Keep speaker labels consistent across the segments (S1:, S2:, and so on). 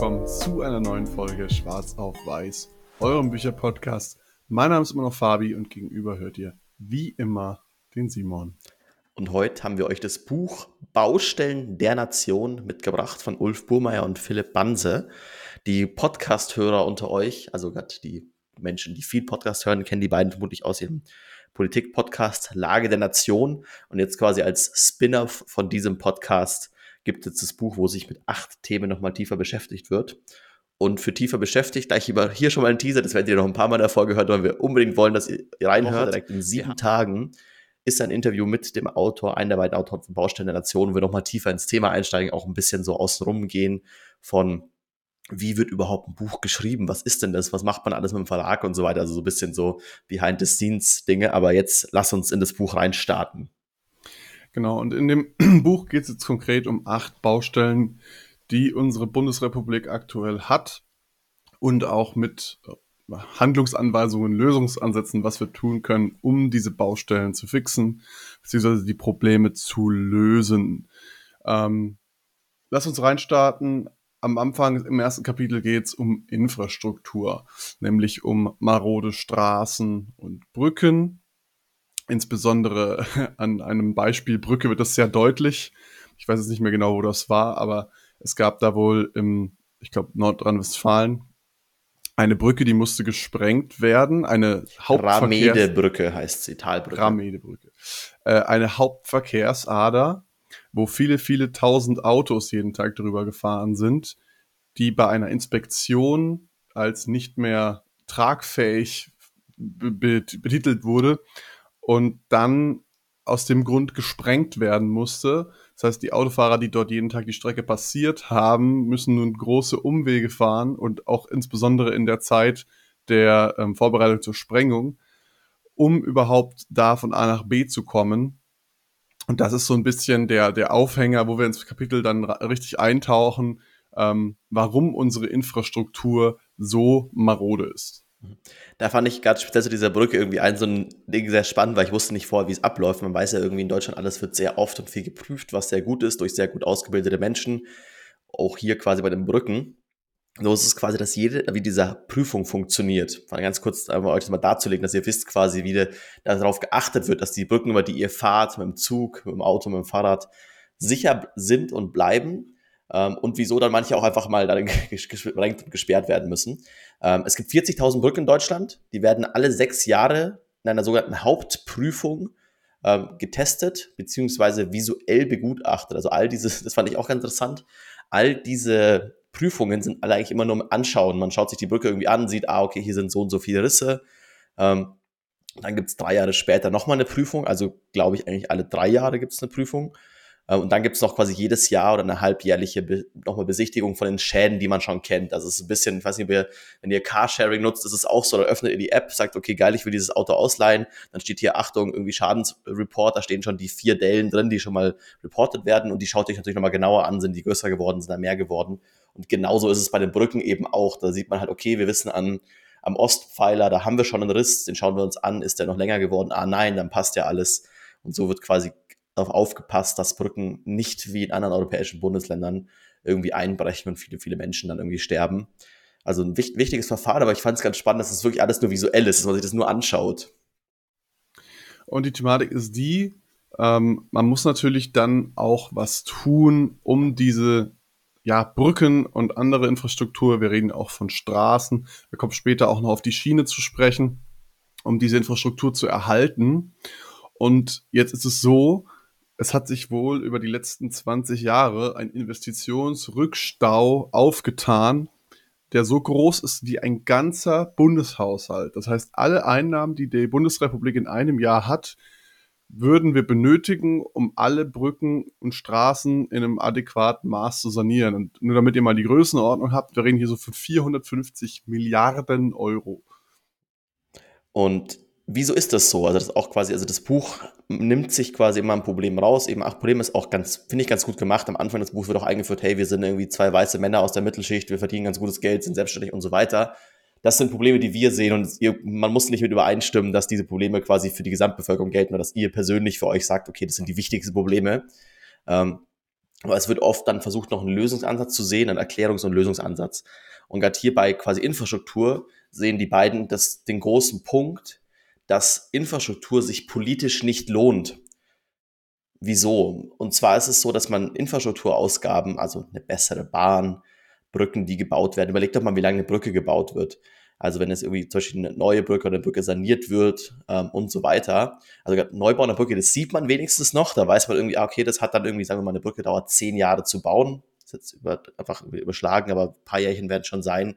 S1: Willkommen zu einer neuen Folge Schwarz auf Weiß, eurem Bücherpodcast. Mein Name ist immer noch Fabi und gegenüber hört ihr wie immer den Simon.
S2: Und heute haben wir euch das Buch Baustellen der Nation mitgebracht von Ulf Burmeier und Philipp Banse. Die Podcast-Hörer unter euch, also gerade die Menschen, die viel Podcast hören, kennen die beiden vermutlich aus ihrem Politik-Podcast Lage der Nation. Und jetzt quasi als Spin-off von diesem Podcast gibt es das Buch, wo sich mit acht Themen nochmal tiefer beschäftigt wird. Und für tiefer beschäftigt, gleich über hier schon mal ein Teaser, das werdet ihr noch ein paar Mal Folge gehört, weil wir unbedingt wollen, dass ihr reinhört. Direkt in sieben ja. Tagen ist ein Interview mit dem Autor, einer der beiden Autoren von Baustellen der Nation, wo wir nochmal tiefer ins Thema einsteigen, auch ein bisschen so außenrum gehen von wie wird überhaupt ein Buch geschrieben? Was ist denn das? Was macht man alles mit dem Verlag und so weiter? Also so ein bisschen so Behind-the-Scenes-Dinge. Aber jetzt lass uns in das Buch reinstarten.
S1: Genau, und in dem Buch geht es jetzt konkret um acht Baustellen, die unsere Bundesrepublik aktuell hat und auch mit äh, Handlungsanweisungen, Lösungsansätzen, was wir tun können, um diese Baustellen zu fixen, beziehungsweise die Probleme zu lösen. Ähm, lass uns reinstarten am Anfang im ersten Kapitel geht es um Infrastruktur, nämlich um marode Straßen und Brücken. Insbesondere an einem Beispiel Brücke wird das sehr deutlich. Ich weiß jetzt nicht mehr genau, wo das war, aber es gab da wohl im, ich glaube, Nordrhein-Westfalen eine Brücke, die musste gesprengt werden. Eine
S2: Hauptverkehrs... Ramedebrücke heißt sie, Talbrücke.
S1: Ramedebrücke. Äh, eine Hauptverkehrsader wo viele, viele tausend Autos jeden Tag drüber gefahren sind, die bei einer Inspektion als nicht mehr tragfähig betitelt wurde und dann aus dem Grund gesprengt werden musste. Das heißt, die Autofahrer, die dort jeden Tag die Strecke passiert haben, müssen nun große Umwege fahren und auch insbesondere in der Zeit der ähm, Vorbereitung zur Sprengung, um überhaupt da von A nach B zu kommen und das ist so ein bisschen der, der Aufhänger, wo wir ins Kapitel dann richtig eintauchen, ähm, warum unsere Infrastruktur so marode ist.
S2: Da fand ich gerade speziell zu dieser Brücke irgendwie ein so ein Ding sehr spannend, weil ich wusste nicht vorher, wie es abläuft. Man weiß ja irgendwie in Deutschland, alles wird sehr oft und viel geprüft, was sehr gut ist, durch sehr gut ausgebildete Menschen. Auch hier quasi bei den Brücken. So ist es quasi, dass jede, wie diese Prüfung funktioniert. Ganz kurz einmal euch das mal darzulegen, dass ihr wisst quasi, wie darauf geachtet wird, dass die Brücken, über die ihr fahrt, mit dem Zug, mit dem Auto, mit dem Fahrrad, sicher sind und bleiben. Ähm, und wieso dann manche auch einfach mal dann gesperrt werden müssen. Ähm, es gibt 40.000 Brücken in Deutschland. Die werden alle sechs Jahre in einer sogenannten Hauptprüfung ähm, getestet, beziehungsweise visuell begutachtet. Also all dieses, das fand ich auch ganz interessant, all diese Prüfungen sind alle eigentlich immer nur im Anschauen. Man schaut sich die Brücke irgendwie an, sieht, ah, okay, hier sind so und so viele Risse. Ähm, dann gibt es drei Jahre später nochmal eine Prüfung. Also glaube ich eigentlich alle drei Jahre gibt es eine Prüfung. Äh, und dann gibt es noch quasi jedes Jahr oder eine halbjährliche Be nochmal Besichtigung von den Schäden, die man schon kennt. Also es ist ein bisschen, ich weiß nicht, wenn ihr Carsharing nutzt, ist es auch so, da öffnet ihr die App, sagt, okay, geil, ich will dieses Auto ausleihen. Dann steht hier, Achtung, irgendwie Schadensreport, da stehen schon die vier Dellen drin, die schon mal reportet werden und die schaut euch natürlich nochmal genauer an, sind die größer geworden, sind da mehr geworden. Und genauso ist es bei den Brücken eben auch. Da sieht man halt, okay, wir wissen an, am Ostpfeiler, da haben wir schon einen Riss, den schauen wir uns an, ist der noch länger geworden? Ah nein, dann passt ja alles. Und so wird quasi darauf aufgepasst, dass Brücken nicht wie in anderen europäischen Bundesländern irgendwie einbrechen und viele, viele Menschen dann irgendwie sterben. Also ein wichtiges Verfahren, aber ich fand es ganz spannend, dass es wirklich alles nur visuell ist, dass man sich das nur anschaut.
S1: Und die Thematik ist die, ähm, man muss natürlich dann auch was tun, um diese ja, Brücken und andere Infrastruktur, wir reden auch von Straßen, wir kommen später auch noch auf die Schiene zu sprechen, um diese Infrastruktur zu erhalten. Und jetzt ist es so, es hat sich wohl über die letzten 20 Jahre ein Investitionsrückstau aufgetan, der so groß ist wie ein ganzer Bundeshaushalt. Das heißt, alle Einnahmen, die die Bundesrepublik in einem Jahr hat, würden wir benötigen, um alle Brücken und Straßen in einem adäquaten Maß zu sanieren. Und nur damit ihr mal die Größenordnung habt, wir reden hier so von 450 Milliarden Euro.
S2: Und wieso ist das so? Also das auch quasi, also das Buch nimmt sich quasi immer ein Problem raus. Eben, ach, Problem ist auch ganz, finde ich ganz gut gemacht. Am Anfang des Buchs wird auch eingeführt, hey, wir sind irgendwie zwei weiße Männer aus der Mittelschicht, wir verdienen ganz gutes Geld, sind selbstständig und so weiter. Das sind Probleme, die wir sehen und ihr, man muss nicht mit übereinstimmen, dass diese Probleme quasi für die Gesamtbevölkerung gelten oder dass ihr persönlich für euch sagt, okay, das sind die wichtigsten Probleme. Ähm, Aber es wird oft dann versucht, noch einen Lösungsansatz zu sehen, einen Erklärungs- und Lösungsansatz. Und gerade hier bei quasi Infrastruktur sehen die beiden das, den großen Punkt, dass Infrastruktur sich politisch nicht lohnt. Wieso? Und zwar ist es so, dass man Infrastrukturausgaben, also eine bessere Bahn, Brücken, die gebaut werden, überlegt doch mal, wie lange eine Brücke gebaut wird. Also wenn es irgendwie zum Beispiel eine neue Brücke oder eine Brücke saniert wird ähm, und so weiter. Also Neubau einer Brücke, das sieht man wenigstens noch. Da weiß man irgendwie, ah, okay, das hat dann irgendwie, sagen wir mal, eine Brücke dauert zehn Jahre zu bauen. Das ist jetzt über, einfach überschlagen, aber ein paar Jährchen werden schon sein.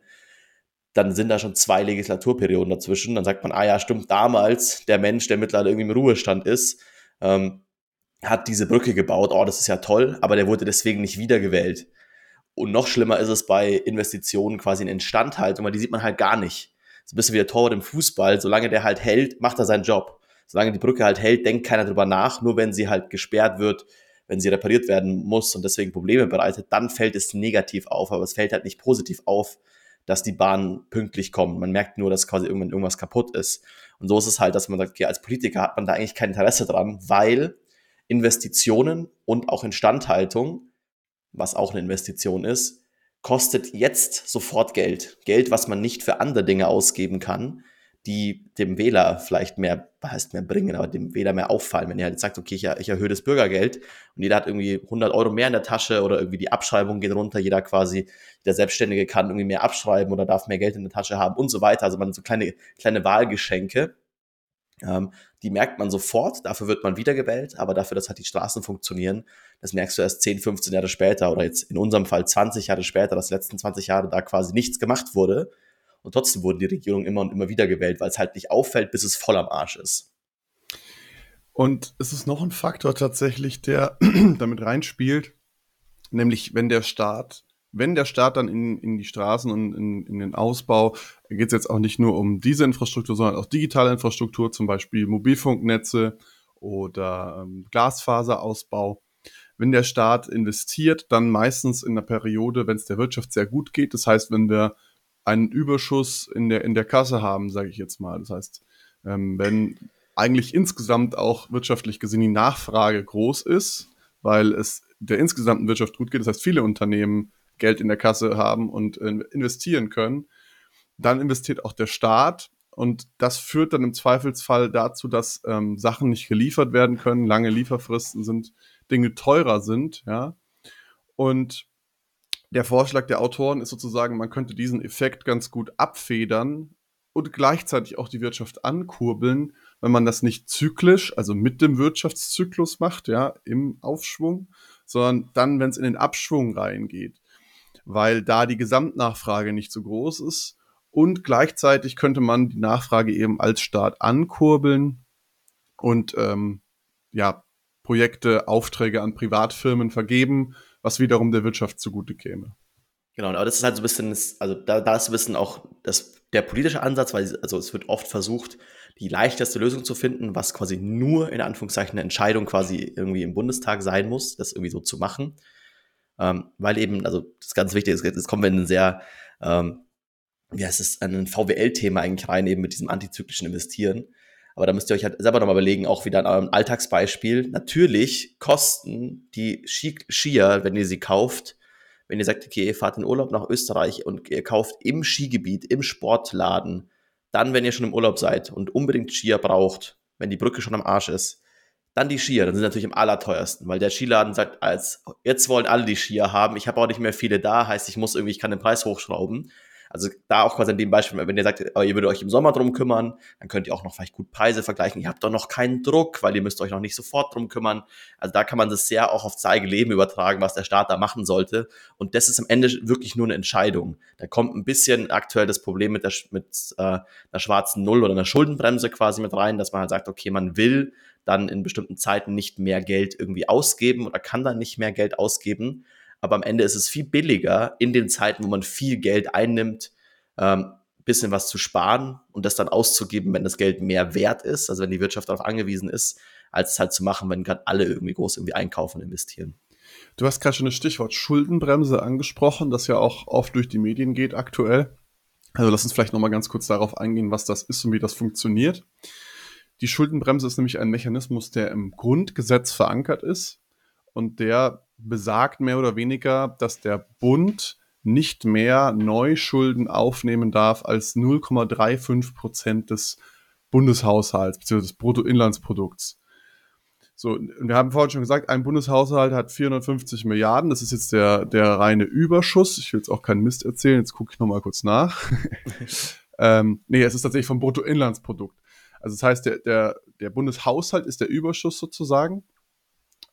S2: Dann sind da schon zwei Legislaturperioden dazwischen. Dann sagt man, ah ja, stimmt, damals der Mensch, der mittlerweile irgendwie im Ruhestand ist, ähm, hat diese Brücke gebaut. Oh, das ist ja toll, aber der wurde deswegen nicht wiedergewählt. Und noch schlimmer ist es bei Investitionen quasi in Instandhaltung, weil die sieht man halt gar nicht. So ein bisschen wie der Torwart im Fußball. Solange der halt hält, macht er seinen Job. Solange die Brücke halt hält, denkt keiner drüber nach. Nur wenn sie halt gesperrt wird, wenn sie repariert werden muss und deswegen Probleme bereitet, dann fällt es negativ auf. Aber es fällt halt nicht positiv auf, dass die Bahn pünktlich kommt. Man merkt nur, dass quasi irgendwann irgendwas kaputt ist. Und so ist es halt, dass man sagt, okay, als Politiker hat man da eigentlich kein Interesse dran, weil Investitionen und auch Instandhaltung was auch eine Investition ist, kostet jetzt sofort Geld. Geld, was man nicht für andere Dinge ausgeben kann, die dem Wähler vielleicht mehr, heißt mehr bringen, aber dem Wähler mehr auffallen. Wenn er halt sagt, okay, ich, ich erhöhe das Bürgergeld und jeder hat irgendwie 100 Euro mehr in der Tasche oder irgendwie die Abschreibung geht runter, jeder quasi, der Selbstständige kann irgendwie mehr abschreiben oder darf mehr Geld in der Tasche haben und so weiter. Also man so kleine, kleine Wahlgeschenke ähm, die merkt man sofort, dafür wird man wiedergewählt, aber dafür, dass halt die Straßen funktionieren, das merkst du erst 10, 15 Jahre später oder jetzt in unserem Fall 20 Jahre später, dass die letzten 20 Jahre da quasi nichts gemacht wurde. Und trotzdem wurden die Regierungen immer und immer wieder gewählt, weil es halt nicht auffällt, bis es voll am Arsch ist.
S1: Und es ist noch ein Faktor tatsächlich, der damit reinspielt, nämlich wenn der Staat wenn der Staat dann in, in die Straßen und in, in den Ausbau, geht es jetzt auch nicht nur um diese Infrastruktur, sondern auch digitale Infrastruktur, zum Beispiel Mobilfunknetze oder ähm, Glasfaserausbau. Wenn der Staat investiert, dann meistens in einer Periode, wenn es der Wirtschaft sehr gut geht. Das heißt, wenn wir einen Überschuss in der, in der Kasse haben, sage ich jetzt mal. Das heißt, ähm, wenn eigentlich insgesamt auch wirtschaftlich gesehen die Nachfrage groß ist, weil es der insgesamten Wirtschaft gut geht. Das heißt, viele Unternehmen Geld in der Kasse haben und äh, investieren können. Dann investiert auch der Staat und das führt dann im Zweifelsfall dazu, dass ähm, Sachen nicht geliefert werden können, lange Lieferfristen sind, Dinge teurer sind, ja. Und der Vorschlag der Autoren ist sozusagen, man könnte diesen Effekt ganz gut abfedern und gleichzeitig auch die Wirtschaft ankurbeln, wenn man das nicht zyklisch, also mit dem Wirtschaftszyklus macht, ja, im Aufschwung, sondern dann, wenn es in den Abschwung reingeht weil da die Gesamtnachfrage nicht so groß ist. Und gleichzeitig könnte man die Nachfrage eben als Staat ankurbeln und ähm, ja, Projekte, Aufträge an Privatfirmen vergeben, was wiederum der Wirtschaft zugute käme.
S2: Genau, aber das ist halt so ein bisschen, also da, da ist ein bisschen auch das, der politische Ansatz, weil also es wird oft versucht, die leichteste Lösung zu finden, was quasi nur in Anführungszeichen eine Entscheidung quasi irgendwie im Bundestag sein muss, das irgendwie so zu machen. Ähm, weil eben, also das ist ganz wichtig, jetzt kommen wir in ein sehr, ähm, ja, es ist ein VWL-Thema eigentlich rein, eben mit diesem antizyklischen Investieren. Aber da müsst ihr euch halt selber nochmal überlegen, auch wieder in eurem Alltagsbeispiel. Natürlich kosten die Skier, wenn ihr sie kauft, wenn ihr sagt, okay, ihr fahrt in Urlaub nach Österreich und ihr kauft im Skigebiet, im Sportladen, dann, wenn ihr schon im Urlaub seid und unbedingt Skier braucht, wenn die Brücke schon am Arsch ist, dann die Skier, dann sind natürlich am allerteuersten, weil der Skiladen sagt, als jetzt wollen alle die Skier haben, ich habe auch nicht mehr viele da, heißt, ich muss irgendwie, ich kann den Preis hochschrauben. Also da auch quasi in dem Beispiel, wenn ihr sagt, oh, ihr würdet euch im Sommer drum kümmern, dann könnt ihr auch noch vielleicht gut Preise vergleichen. Ihr habt doch noch keinen Druck, weil ihr müsst euch noch nicht sofort drum kümmern. Also da kann man das sehr auch auf zeige Leben übertragen, was der Staat da machen sollte. Und das ist am Ende wirklich nur eine Entscheidung. Da kommt ein bisschen aktuell das Problem mit der mit äh, einer schwarzen Null oder einer Schuldenbremse quasi mit rein, dass man halt sagt, okay, man will dann in bestimmten Zeiten nicht mehr Geld irgendwie ausgeben oder kann dann nicht mehr Geld ausgeben. Aber am Ende ist es viel billiger, in den Zeiten, wo man viel Geld einnimmt, ähm, bisschen was zu sparen und das dann auszugeben, wenn das Geld mehr wert ist, also wenn die Wirtschaft darauf angewiesen ist, als es halt zu machen, wenn gerade alle irgendwie groß irgendwie einkaufen und investieren.
S1: Du hast gerade schon das Stichwort Schuldenbremse angesprochen, das ja auch oft durch die Medien geht aktuell. Also lass uns vielleicht nochmal ganz kurz darauf eingehen, was das ist und wie das funktioniert. Die Schuldenbremse ist nämlich ein Mechanismus, der im Grundgesetz verankert ist und der besagt mehr oder weniger, dass der Bund nicht mehr Neuschulden aufnehmen darf als 0,35 Prozent des Bundeshaushalts bzw. des Bruttoinlandsprodukts. So, wir haben vorhin schon gesagt, ein Bundeshaushalt hat 450 Milliarden. Das ist jetzt der, der reine Überschuss. Ich will jetzt auch keinen Mist erzählen. Jetzt gucke ich nochmal kurz nach. ähm, nee, es ist tatsächlich vom Bruttoinlandsprodukt. Also das heißt, der, der, der Bundeshaushalt ist der Überschuss sozusagen.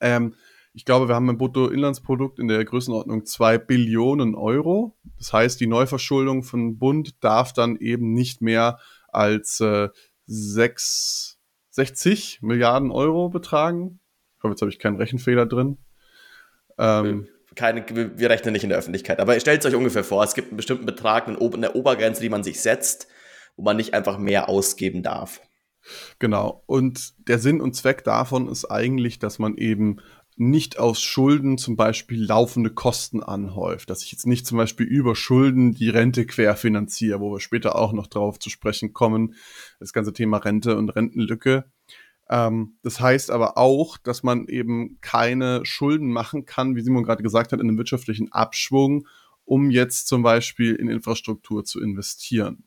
S1: Ähm, ich glaube, wir haben ein Bruttoinlandsprodukt in der Größenordnung 2 Billionen Euro. Das heißt, die Neuverschuldung von Bund darf dann eben nicht mehr als äh, 6 60 Milliarden Euro betragen. Ich hoffe, jetzt habe ich keinen Rechenfehler drin.
S2: Ähm, keine, wir rechnen nicht in der Öffentlichkeit. Aber stellt es euch ungefähr vor, es gibt einen bestimmten Betrag, eine Obergrenze, die man sich setzt, wo man nicht einfach mehr ausgeben darf.
S1: Genau. Und der Sinn und Zweck davon ist eigentlich, dass man eben nicht aus Schulden zum Beispiel laufende Kosten anhäuft, dass ich jetzt nicht zum Beispiel über Schulden die Rente querfinanziere, wo wir später auch noch drauf zu sprechen kommen, das ganze Thema Rente und Rentenlücke. Ähm, das heißt aber auch, dass man eben keine Schulden machen kann, wie Simon gerade gesagt hat, in einem wirtschaftlichen Abschwung, um jetzt zum Beispiel in Infrastruktur zu investieren.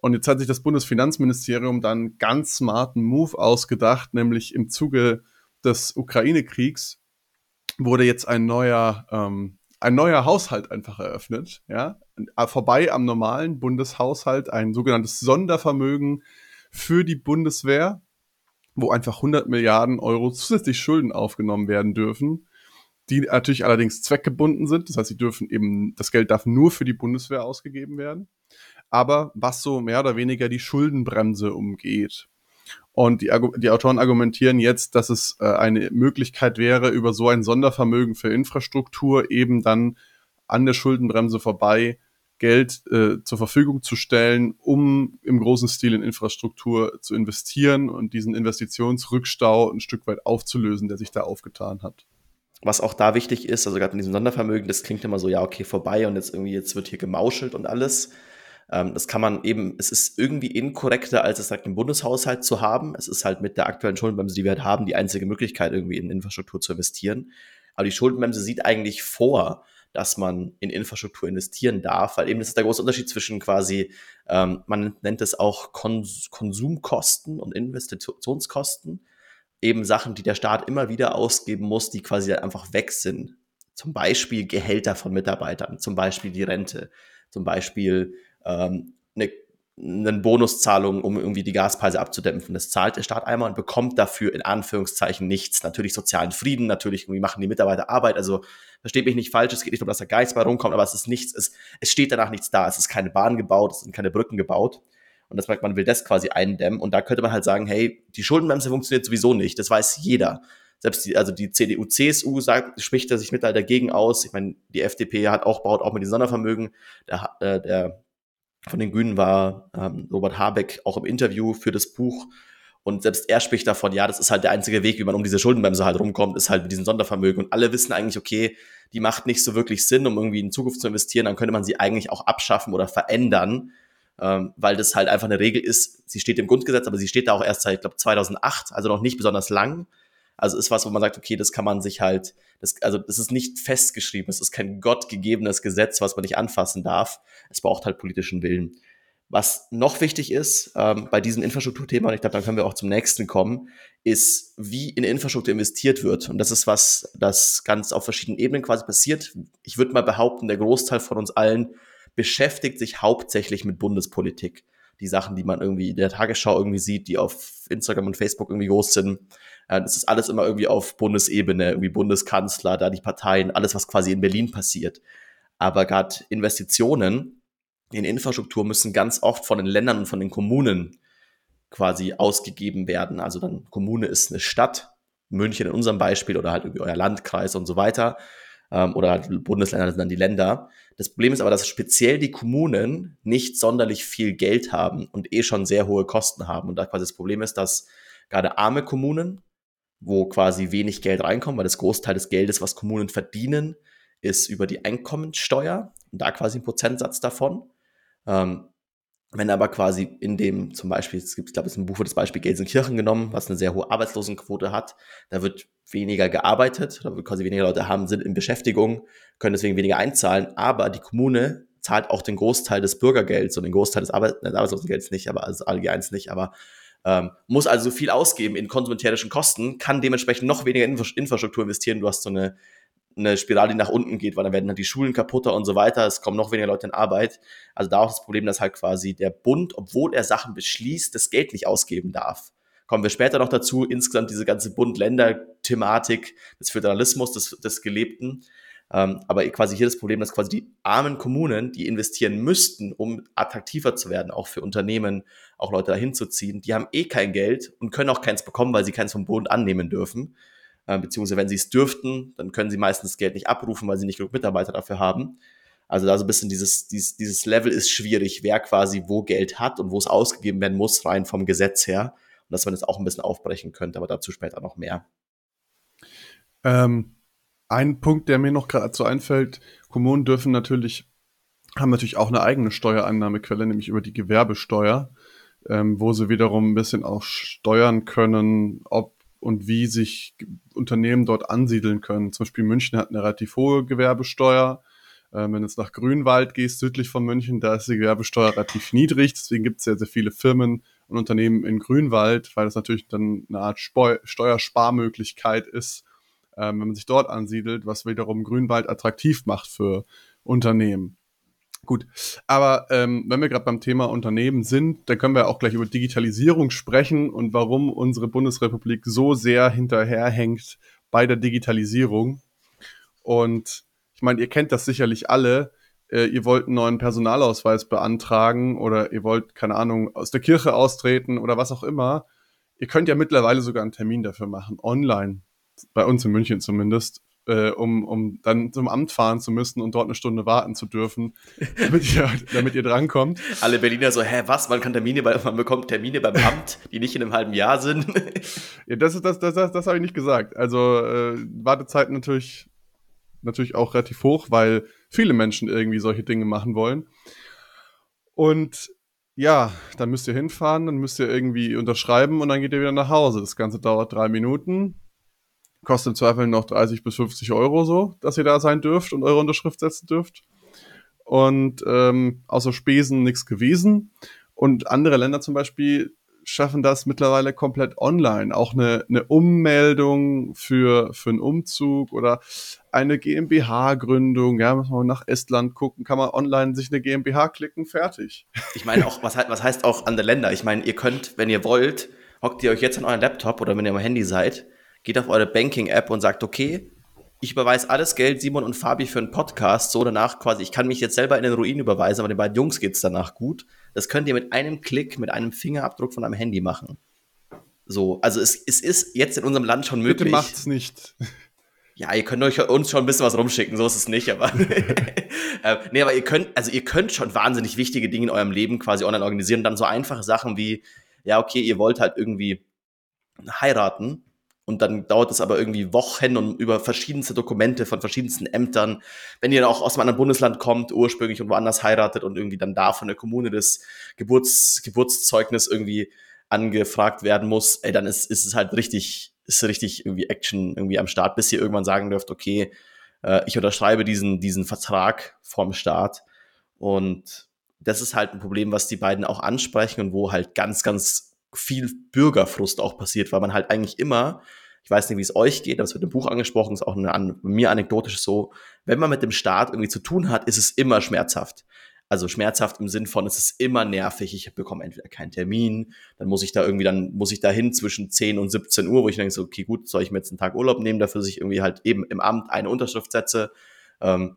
S1: Und jetzt hat sich das Bundesfinanzministerium dann ganz smarten Move ausgedacht, nämlich im Zuge des Ukraine-Kriegs wurde jetzt ein neuer, ähm, ein neuer Haushalt einfach eröffnet, ja, äh, vorbei am normalen Bundeshaushalt, ein sogenanntes Sondervermögen für die Bundeswehr, wo einfach 100 Milliarden Euro zusätzlich Schulden aufgenommen werden dürfen, die natürlich allerdings zweckgebunden sind. Das heißt, sie dürfen eben, das Geld darf nur für die Bundeswehr ausgegeben werden. Aber was so mehr oder weniger die Schuldenbremse umgeht. Und die, die Autoren argumentieren jetzt, dass es äh, eine Möglichkeit wäre, über so ein Sondervermögen für Infrastruktur eben dann an der Schuldenbremse vorbei Geld äh, zur Verfügung zu stellen, um im großen Stil in Infrastruktur zu investieren und diesen Investitionsrückstau ein Stück weit aufzulösen, der sich da aufgetan hat.
S2: Was auch da wichtig ist, also gerade in diesem Sondervermögen, das klingt immer so, ja, okay, vorbei und jetzt irgendwie, jetzt wird hier gemauschelt und alles. Ähm, das kann man eben, es ist irgendwie inkorrekter, als es sagt, im Bundeshaushalt zu haben. Es ist halt mit der aktuellen Schuldenbremse, die wir halt haben, die einzige Möglichkeit, irgendwie in Infrastruktur zu investieren. Aber die Schuldenbremse sieht eigentlich vor, dass man in Infrastruktur investieren darf, weil eben das ist der große Unterschied zwischen quasi, ähm, man nennt es auch Kons Konsumkosten und Investitionskosten, eben Sachen, die der Staat immer wieder ausgeben muss, die quasi einfach weg sind. Zum Beispiel Gehälter von Mitarbeitern, zum Beispiel die Rente, zum Beispiel ähm, eine, eine Bonuszahlung, um irgendwie die Gaspreise abzudämpfen. Das zahlt der Staat einmal und bekommt dafür in Anführungszeichen nichts. Natürlich sozialen Frieden, natürlich irgendwie machen die Mitarbeiter Arbeit. Also versteht mich nicht falsch, es geht nicht um, dass der Geist bei rumkommt, aber es ist nichts, es, es steht danach nichts da. Es ist keine Bahn gebaut, es sind keine Brücken gebaut. Und das merkt man, will das quasi eindämmen. Und da könnte man halt sagen, hey, die Schuldenbremse funktioniert sowieso nicht. Das weiß jeder. Selbst die, also die CDU, CSU sagt, spricht er sich mittlerweile dagegen aus. Ich meine, die FDP hat auch, baut auch mit den Sondervermögen. Der, äh, der von den Grünen war ähm, Robert Habeck auch im Interview für das Buch. Und selbst er spricht davon, ja, das ist halt der einzige Weg, wie man um diese Schuldenbremse halt rumkommt, ist halt mit diesem Sondervermögen. Und alle wissen eigentlich, okay, die macht nicht so wirklich Sinn, um irgendwie in Zukunft zu investieren. Dann könnte man sie eigentlich auch abschaffen oder verändern, ähm, weil das halt einfach eine Regel ist. Sie steht im Grundgesetz, aber sie steht da auch erst seit, ich glaube, 2008, also noch nicht besonders lang. Also ist was, wo man sagt, okay, das kann man sich halt, das, also das ist nicht festgeschrieben, es ist kein gottgegebenes Gesetz, was man nicht anfassen darf. Es braucht halt politischen Willen. Was noch wichtig ist ähm, bei diesem Infrastrukturthema, und ich glaube, dann können wir auch zum nächsten kommen, ist, wie in Infrastruktur investiert wird. Und das ist was, das ganz auf verschiedenen Ebenen quasi passiert. Ich würde mal behaupten, der Großteil von uns allen beschäftigt sich hauptsächlich mit Bundespolitik. Die Sachen, die man irgendwie in der Tagesschau irgendwie sieht, die auf Instagram und Facebook irgendwie groß sind, das ist alles immer irgendwie auf Bundesebene, irgendwie Bundeskanzler, da die Parteien, alles, was quasi in Berlin passiert. Aber gerade Investitionen in Infrastruktur müssen ganz oft von den Ländern und von den Kommunen quasi ausgegeben werden. Also dann Kommune ist eine Stadt, München in unserem Beispiel oder halt irgendwie euer Landkreis und so weiter. Ähm, oder halt Bundesländer sind dann die Länder. Das Problem ist aber, dass speziell die Kommunen nicht sonderlich viel Geld haben und eh schon sehr hohe Kosten haben. Und da quasi das Problem ist, dass gerade arme Kommunen wo quasi wenig Geld reinkommt, weil das Großteil des Geldes, was Kommunen verdienen, ist über die Einkommensteuer und da quasi ein Prozentsatz davon. Ähm, Wenn aber quasi in dem zum Beispiel, es gibt, ich glaube, es ist ein Buch für das Beispiel Gelsenkirchen genommen, was eine sehr hohe Arbeitslosenquote hat, da wird weniger gearbeitet, da wird quasi weniger Leute haben, sind in Beschäftigung, können deswegen weniger einzahlen, aber die Kommune zahlt auch den Großteil des Bürgergelds und den Großteil des Arbeit Arbeitslosengelds nicht, aber also allgemein nicht, aber ähm, muss also viel ausgeben in konsumentärischen Kosten, kann dementsprechend noch weniger in Infrastruktur investieren. Du hast so eine eine Spirale, die nach unten geht, weil dann werden halt die Schulen kaputter und so weiter. Es kommen noch weniger Leute in Arbeit. Also da auch das Problem, dass halt quasi der Bund, obwohl er Sachen beschließt, das Geld nicht ausgeben darf. Kommen wir später noch dazu. Insgesamt diese ganze Bund-Länder-Thematik des Föderalismus, des, des Gelebten. Ähm, aber quasi hier das Problem, dass quasi die armen Kommunen, die investieren müssten, um attraktiver zu werden, auch für Unternehmen, auch Leute dahin zu ziehen, die haben eh kein Geld und können auch keins bekommen, weil sie keins vom Bund annehmen dürfen. Äh, beziehungsweise wenn sie es dürften, dann können sie meistens das Geld nicht abrufen, weil sie nicht genug Mitarbeiter dafür haben. Also da so ein bisschen dieses, dieses, dieses Level ist schwierig, wer quasi wo Geld hat und wo es ausgegeben werden muss, rein vom Gesetz her. Und dass man das auch ein bisschen aufbrechen könnte, aber dazu später noch mehr.
S1: Ähm, ein Punkt, der mir noch gerade so einfällt, Kommunen dürfen natürlich, haben natürlich auch eine eigene Steuereinnahmequelle, nämlich über die Gewerbesteuer, ähm, wo sie wiederum ein bisschen auch steuern können, ob und wie sich Unternehmen dort ansiedeln können. Zum Beispiel München hat eine relativ hohe Gewerbesteuer. Ähm, wenn du jetzt nach Grünwald gehst, südlich von München, da ist die Gewerbesteuer relativ niedrig. Deswegen gibt es sehr, sehr viele Firmen und Unternehmen in Grünwald, weil das natürlich dann eine Art Speu Steuersparmöglichkeit ist, ähm, wenn man sich dort ansiedelt, was wiederum Grünwald attraktiv macht für Unternehmen. Gut, aber ähm, wenn wir gerade beim Thema Unternehmen sind, dann können wir auch gleich über Digitalisierung sprechen und warum unsere Bundesrepublik so sehr hinterherhängt bei der Digitalisierung. Und ich meine, ihr kennt das sicherlich alle. Äh, ihr wollt einen neuen Personalausweis beantragen oder ihr wollt, keine Ahnung, aus der Kirche austreten oder was auch immer. Ihr könnt ja mittlerweile sogar einen Termin dafür machen, online. Bei uns in München zumindest äh, um, um dann zum Amt fahren zu müssen und dort eine Stunde warten zu dürfen, damit ihr, damit ihr drankommt.
S2: Alle Berliner so, hä, was? Man kann Termine bei, man bekommt Termine beim Amt, die nicht in einem halben Jahr sind.
S1: ja, das ist das, das, das, das habe ich nicht gesagt. Also äh, Wartezeiten natürlich, natürlich auch relativ hoch, weil viele Menschen irgendwie solche Dinge machen wollen. Und ja, dann müsst ihr hinfahren, dann müsst ihr irgendwie unterschreiben und dann geht ihr wieder nach Hause. Das Ganze dauert drei Minuten kostet im Zweifel noch 30 bis 50 Euro so, dass ihr da sein dürft und eure Unterschrift setzen dürft. Und ähm, außer Spesen nichts gewesen. Und andere Länder zum Beispiel schaffen das mittlerweile komplett online. Auch eine, eine Ummeldung für, für einen Umzug oder eine GmbH-Gründung. Ja, muss man nach Estland gucken, kann man online sich eine GmbH klicken, fertig.
S2: Ich meine auch, was, was heißt auch andere Länder? Ich meine, ihr könnt, wenn ihr wollt, hockt ihr euch jetzt an euren Laptop oder wenn ihr am Handy seid, geht auf eure Banking-App und sagt, okay, ich überweise alles Geld Simon und Fabi für einen Podcast, so danach quasi, ich kann mich jetzt selber in den Ruin überweisen, aber den beiden Jungs geht es danach gut. Das könnt ihr mit einem Klick, mit einem Fingerabdruck von einem Handy machen. So, also es, es ist jetzt in unserem Land schon möglich.
S1: Bitte macht's nicht.
S2: Ja, ihr könnt euch uns schon ein bisschen was rumschicken, so ist es nicht, aber äh, nee, aber ihr könnt, also ihr könnt schon wahnsinnig wichtige Dinge in eurem Leben quasi online organisieren und dann so einfache Sachen wie, ja, okay, ihr wollt halt irgendwie heiraten, und dann dauert es aber irgendwie Wochen und über verschiedenste Dokumente von verschiedensten Ämtern. Wenn ihr auch aus einem anderen Bundesland kommt, ursprünglich und woanders heiratet und irgendwie dann da von der Kommune das Geburts, Geburtszeugnis irgendwie angefragt werden muss, ey, dann ist, ist es halt richtig, ist richtig irgendwie Action irgendwie am Start, bis ihr irgendwann sagen dürft, okay, äh, ich unterschreibe diesen, diesen Vertrag vom Staat. Und das ist halt ein Problem, was die beiden auch ansprechen und wo halt ganz, ganz viel Bürgerfrust auch passiert, weil man halt eigentlich immer, ich weiß nicht, wie es euch geht, aber es wird im Buch angesprochen, ist auch eine, mir anekdotisch so, wenn man mit dem Staat irgendwie zu tun hat, ist es immer schmerzhaft. Also schmerzhaft im Sinn von, es ist immer nervig, ich bekomme entweder keinen Termin, dann muss ich da irgendwie, dann muss ich da hin zwischen 10 und 17 Uhr, wo ich denke so, okay, gut, soll ich mir jetzt einen Tag Urlaub nehmen, dafür, dass ich irgendwie halt eben im Amt eine Unterschrift setze. Ähm,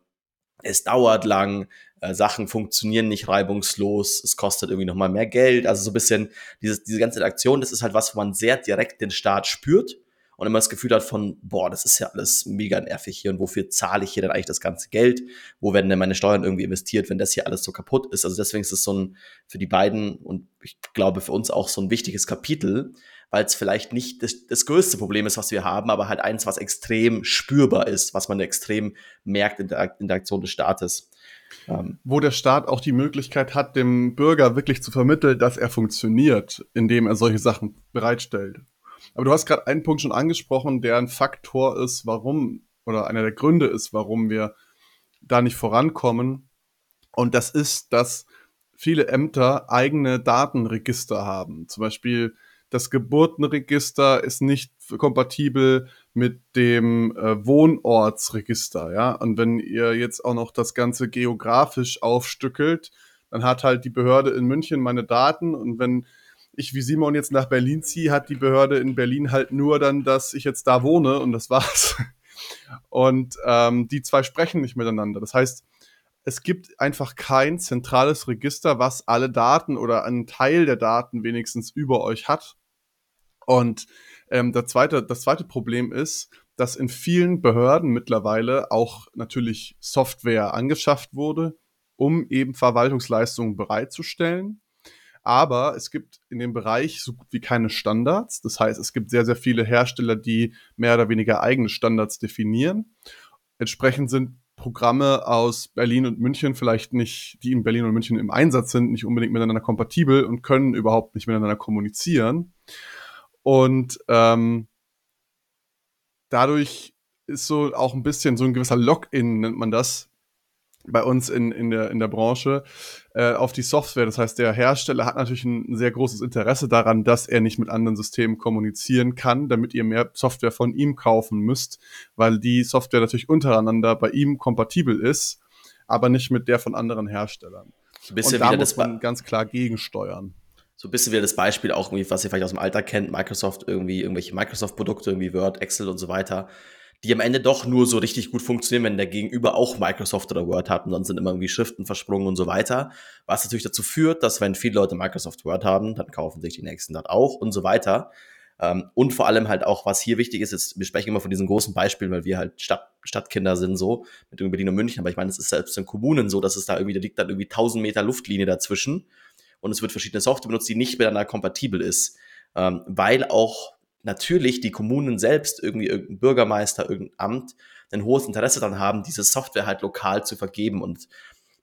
S2: es dauert lang, äh, Sachen funktionieren nicht reibungslos, es kostet irgendwie nochmal mehr Geld. Also so ein bisschen dieses, diese ganze Aktion, das ist halt was, wo man sehr direkt den Staat spürt und immer das Gefühl hat von, boah, das ist ja alles mega nervig hier und wofür zahle ich hier denn eigentlich das ganze Geld? Wo werden denn meine Steuern irgendwie investiert, wenn das hier alles so kaputt ist? Also deswegen ist es so ein, für die beiden und ich glaube für uns auch so ein wichtiges Kapitel, weil es vielleicht nicht das, das größte Problem ist, was wir haben, aber halt eins, was extrem spürbar ist, was man extrem merkt in der Interaktion des Staates.
S1: Ähm, Wo der Staat auch die Möglichkeit hat, dem Bürger wirklich zu vermitteln, dass er funktioniert, indem er solche Sachen bereitstellt. Aber du hast gerade einen Punkt schon angesprochen, der ein Faktor ist, warum, oder einer der Gründe ist, warum wir da nicht vorankommen. Und das ist, dass viele Ämter eigene Datenregister haben. Zum Beispiel das Geburtenregister ist nicht kompatibel mit dem äh, Wohnortsregister, ja. Und wenn ihr jetzt auch noch das Ganze geografisch aufstückelt, dann hat halt die Behörde in München meine Daten und wenn ich wie Simon jetzt nach Berlin ziehe, hat die Behörde in Berlin halt nur dann, dass ich jetzt da wohne und das war's. Und ähm, die zwei sprechen nicht miteinander. Das heißt, es gibt einfach kein zentrales Register, was alle Daten oder einen Teil der Daten wenigstens über euch hat. Und ähm, das, zweite, das zweite Problem ist, dass in vielen Behörden mittlerweile auch natürlich Software angeschafft wurde, um eben Verwaltungsleistungen bereitzustellen. Aber es gibt in dem Bereich so gut wie keine Standards. Das heißt, es gibt sehr, sehr viele Hersteller, die mehr oder weniger eigene Standards definieren. Entsprechend sind Programme aus Berlin und München vielleicht nicht, die in Berlin und München im Einsatz sind, nicht unbedingt miteinander kompatibel und können überhaupt nicht miteinander kommunizieren. Und ähm, dadurch ist so auch ein bisschen so ein gewisser Login, nennt man das, bei uns in, in, der, in der Branche äh, auf die Software. Das heißt, der Hersteller hat natürlich ein sehr großes Interesse daran, dass er nicht mit anderen Systemen kommunizieren kann, damit ihr mehr Software von ihm kaufen müsst, weil die Software natürlich untereinander bei ihm kompatibel ist, aber nicht mit der von anderen Herstellern.
S2: So Und da muss man
S1: ganz klar gegensteuern.
S2: So ein bisschen wieder das Beispiel auch irgendwie, was ihr vielleicht aus dem Alter kennt, Microsoft irgendwie, irgendwelche Microsoft-Produkte, irgendwie Word, Excel und so weiter die am Ende doch nur so richtig gut funktionieren, wenn der Gegenüber auch Microsoft oder Word hat und sonst sind immer irgendwie Schriften versprungen und so weiter. Was natürlich dazu führt, dass wenn viele Leute Microsoft Word haben, dann kaufen sich die nächsten das auch und so weiter. Ähm, und vor allem halt auch, was hier wichtig ist, ist, wir sprechen immer von diesen großen Beispielen, weil wir halt Stadt, Stadtkinder sind so, mit Berlin und München, aber ich meine, es ist selbst in Kommunen so, dass es da irgendwie, da liegt dann irgendwie 1000 Meter Luftlinie dazwischen und es wird verschiedene Software benutzt, die nicht miteinander kompatibel ist, ähm, weil auch natürlich die Kommunen selbst, irgendwie irgendein Bürgermeister, irgendein Amt, ein hohes Interesse daran haben, diese Software halt lokal zu vergeben. Und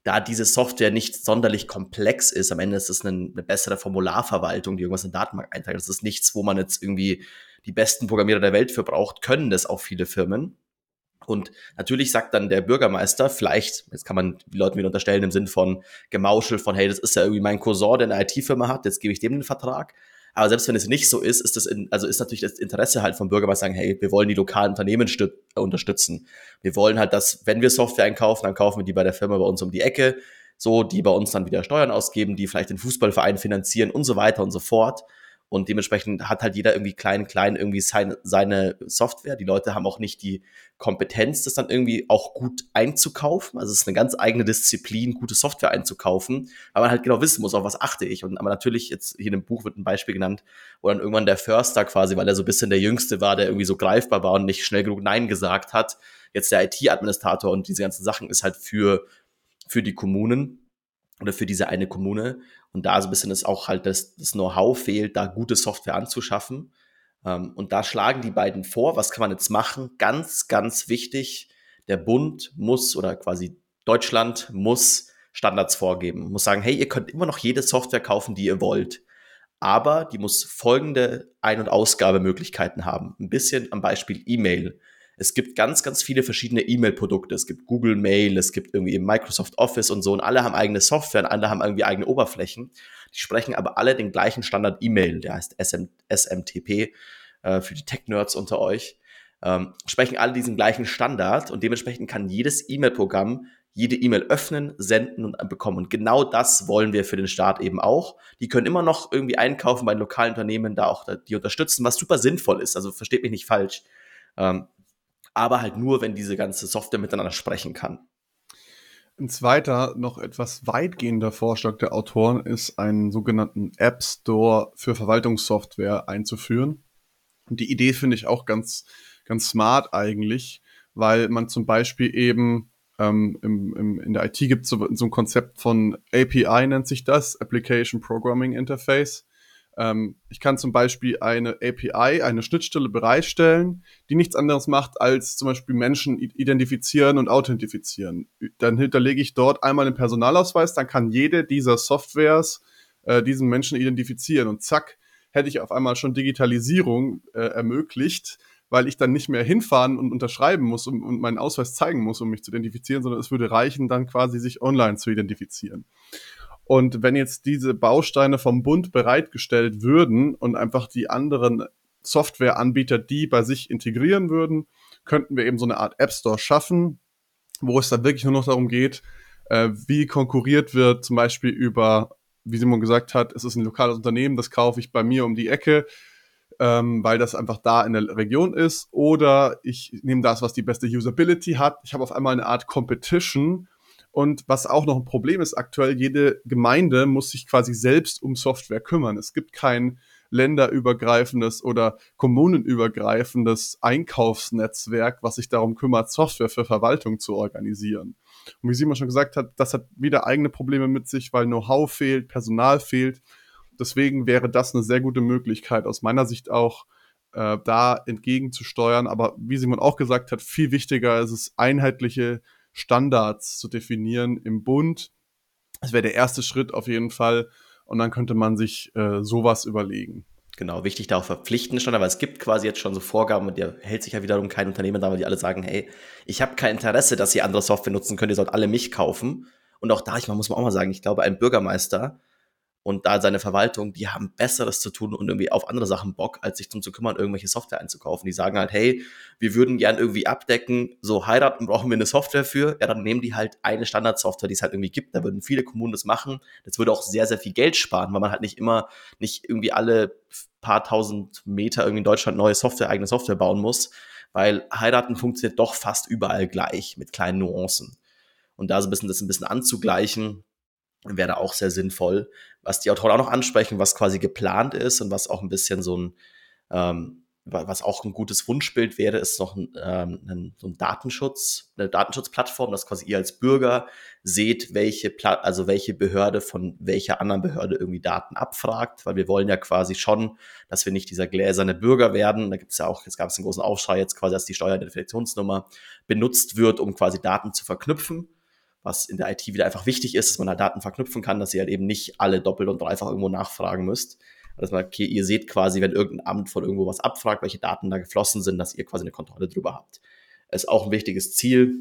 S2: da diese Software nicht sonderlich komplex ist, am Ende ist es eine, eine bessere Formularverwaltung, die irgendwas in den Datenbank einträgt. Das ist nichts, wo man jetzt irgendwie die besten Programmierer der Welt für braucht, können das auch viele Firmen. Und natürlich sagt dann der Bürgermeister, vielleicht, jetzt kann man die Leute wieder unterstellen im Sinn von Gemauschel von, hey, das ist ja irgendwie mein Cousin, der eine IT-Firma hat, jetzt gebe ich dem den Vertrag. Aber selbst wenn es nicht so ist, ist das in, also ist natürlich das Interesse halt vom Bürgermeister sagen, hey, wir wollen die lokalen Unternehmen unterstützen. Wir wollen halt, dass, wenn wir Software einkaufen, dann kaufen wir die bei der Firma bei uns um die Ecke, so, die bei uns dann wieder Steuern ausgeben, die vielleicht den Fußballverein finanzieren und so weiter und so fort. Und dementsprechend hat halt jeder irgendwie klein, klein irgendwie seine, seine Software. Die Leute haben auch nicht die Kompetenz, das dann irgendwie auch gut einzukaufen. Also es ist eine ganz eigene Disziplin, gute Software einzukaufen, weil man halt genau wissen muss, auf was achte ich. Und aber natürlich, jetzt hier in dem Buch wird ein Beispiel genannt, wo dann irgendwann der Förster quasi, weil er so ein bisschen der Jüngste war, der irgendwie so greifbar war und nicht schnell genug Nein gesagt hat, jetzt der IT-Administrator und diese ganzen Sachen ist halt für, für die Kommunen oder für diese eine Kommune. Und da so ein bisschen ist auch halt das, das Know-how fehlt, da gute Software anzuschaffen. Ähm, und da schlagen die beiden vor, was kann man jetzt machen? Ganz, ganz wichtig, der Bund muss oder quasi Deutschland muss Standards vorgeben, muss sagen, hey, ihr könnt immer noch jede Software kaufen, die ihr wollt. Aber die muss folgende Ein- und Ausgabemöglichkeiten haben. Ein bisschen am Beispiel E-Mail. Es gibt ganz, ganz viele verschiedene E-Mail-Produkte. Es gibt Google Mail, es gibt irgendwie Microsoft Office und so und alle haben eigene Software und alle haben irgendwie eigene Oberflächen. Die sprechen aber alle den gleichen Standard E-Mail, der heißt SM, SMTP äh, für die Tech-Nerds unter euch. Ähm, sprechen alle diesen gleichen Standard und dementsprechend kann jedes E-Mail-Programm jede E-Mail öffnen, senden und bekommen. Und genau das wollen wir für den Staat eben auch. Die können immer noch irgendwie einkaufen bei lokalen Unternehmen, da auch die unterstützen, was super sinnvoll ist. Also versteht mich nicht falsch. Ähm, aber halt nur, wenn diese ganze Software miteinander sprechen kann.
S1: Ein zweiter, noch etwas weitgehender Vorschlag der Autoren ist, einen sogenannten App Store für Verwaltungssoftware einzuführen. Und die Idee finde ich auch ganz, ganz smart eigentlich, weil man zum Beispiel eben ähm, im, im, in der IT gibt so, so ein Konzept von API, nennt sich das, Application Programming Interface. Ähm, ich kann zum Beispiel eine API, eine Schnittstelle bereitstellen, die nichts anderes macht, als zum Beispiel Menschen identifizieren und authentifizieren. Dann hinterlege ich dort einmal den Personalausweis, dann kann jede dieser Softwares äh, diesen Menschen identifizieren und zack, hätte ich auf einmal schon Digitalisierung äh, ermöglicht, weil ich dann nicht mehr hinfahren und unterschreiben muss und, und meinen Ausweis zeigen muss, um mich zu identifizieren, sondern es würde reichen, dann quasi sich online zu identifizieren. Und wenn jetzt diese Bausteine vom Bund bereitgestellt würden und einfach die anderen Softwareanbieter die bei sich integrieren würden, könnten wir eben so eine Art App Store schaffen, wo es dann wirklich nur noch darum geht, äh, wie konkurriert wird, zum Beispiel über, wie Simon gesagt hat, es ist ein lokales Unternehmen, das kaufe ich bei mir um die Ecke, ähm, weil das einfach da in der Region ist. Oder ich nehme das, was die beste Usability hat. Ich habe auf einmal eine Art Competition, und was auch noch ein Problem ist aktuell, jede Gemeinde muss sich quasi selbst um Software kümmern. Es gibt kein länderübergreifendes oder kommunenübergreifendes Einkaufsnetzwerk, was sich darum kümmert, Software für Verwaltung zu organisieren. Und wie Simon schon gesagt hat, das hat wieder eigene Probleme mit sich, weil Know-how fehlt, Personal fehlt. Deswegen wäre das eine sehr gute Möglichkeit, aus meiner Sicht auch äh, da entgegenzusteuern. Aber wie Simon auch gesagt hat, viel wichtiger ist es, einheitliche Standards zu definieren im Bund. Das wäre der erste Schritt auf jeden Fall. Und dann könnte man sich äh, sowas überlegen.
S2: Genau, wichtig da auch verpflichtende Standards, weil es gibt quasi jetzt schon so Vorgaben und der hält sich ja wiederum kein Unternehmen da, weil die alle sagen, hey, ich habe kein Interesse, dass ihr andere Software nutzen könnt, ihr sollt alle mich kaufen. Und auch da, ich muss man auch mal sagen, ich glaube, ein Bürgermeister und da seine Verwaltung, die haben Besseres zu tun und irgendwie auf andere Sachen Bock, als sich darum zu kümmern, irgendwelche Software einzukaufen. Die sagen halt, hey, wir würden gern irgendwie abdecken, so heiraten brauchen wir eine Software für. Ja, dann nehmen die halt eine Standardsoftware, die es halt irgendwie gibt. Da würden viele Kommunen das machen. Das würde auch sehr, sehr viel Geld sparen, weil man halt nicht immer, nicht irgendwie alle paar tausend Meter irgendwie in Deutschland neue Software, eigene Software bauen muss, weil heiraten funktioniert doch fast überall gleich mit kleinen Nuancen. Und da so ein bisschen das ein bisschen anzugleichen, wäre auch sehr sinnvoll. Was die Autoren auch noch ansprechen, was quasi geplant ist und was auch ein bisschen so ein, ähm, was auch ein gutes Wunschbild wäre, ist noch ein, ähm, ein, so ein Datenschutz, eine Datenschutzplattform, dass quasi ihr als Bürger seht, welche, Pla also welche Behörde von welcher anderen Behörde irgendwie Daten abfragt, weil wir wollen ja quasi schon, dass wir nicht dieser gläserne Bürger werden. Da gibt es ja auch, jetzt gab es einen großen Aufschrei jetzt quasi, dass die Steueridentifikationsnummer benutzt wird, um quasi Daten zu verknüpfen was in der IT wieder einfach wichtig ist, dass man da Daten verknüpfen kann, dass ihr halt eben nicht alle doppelt und dreifach irgendwo nachfragen müsst. Dass man, okay, ihr seht quasi, wenn irgendein Amt von irgendwo was abfragt, welche Daten da geflossen sind, dass ihr quasi eine Kontrolle drüber habt. Ist auch ein wichtiges Ziel,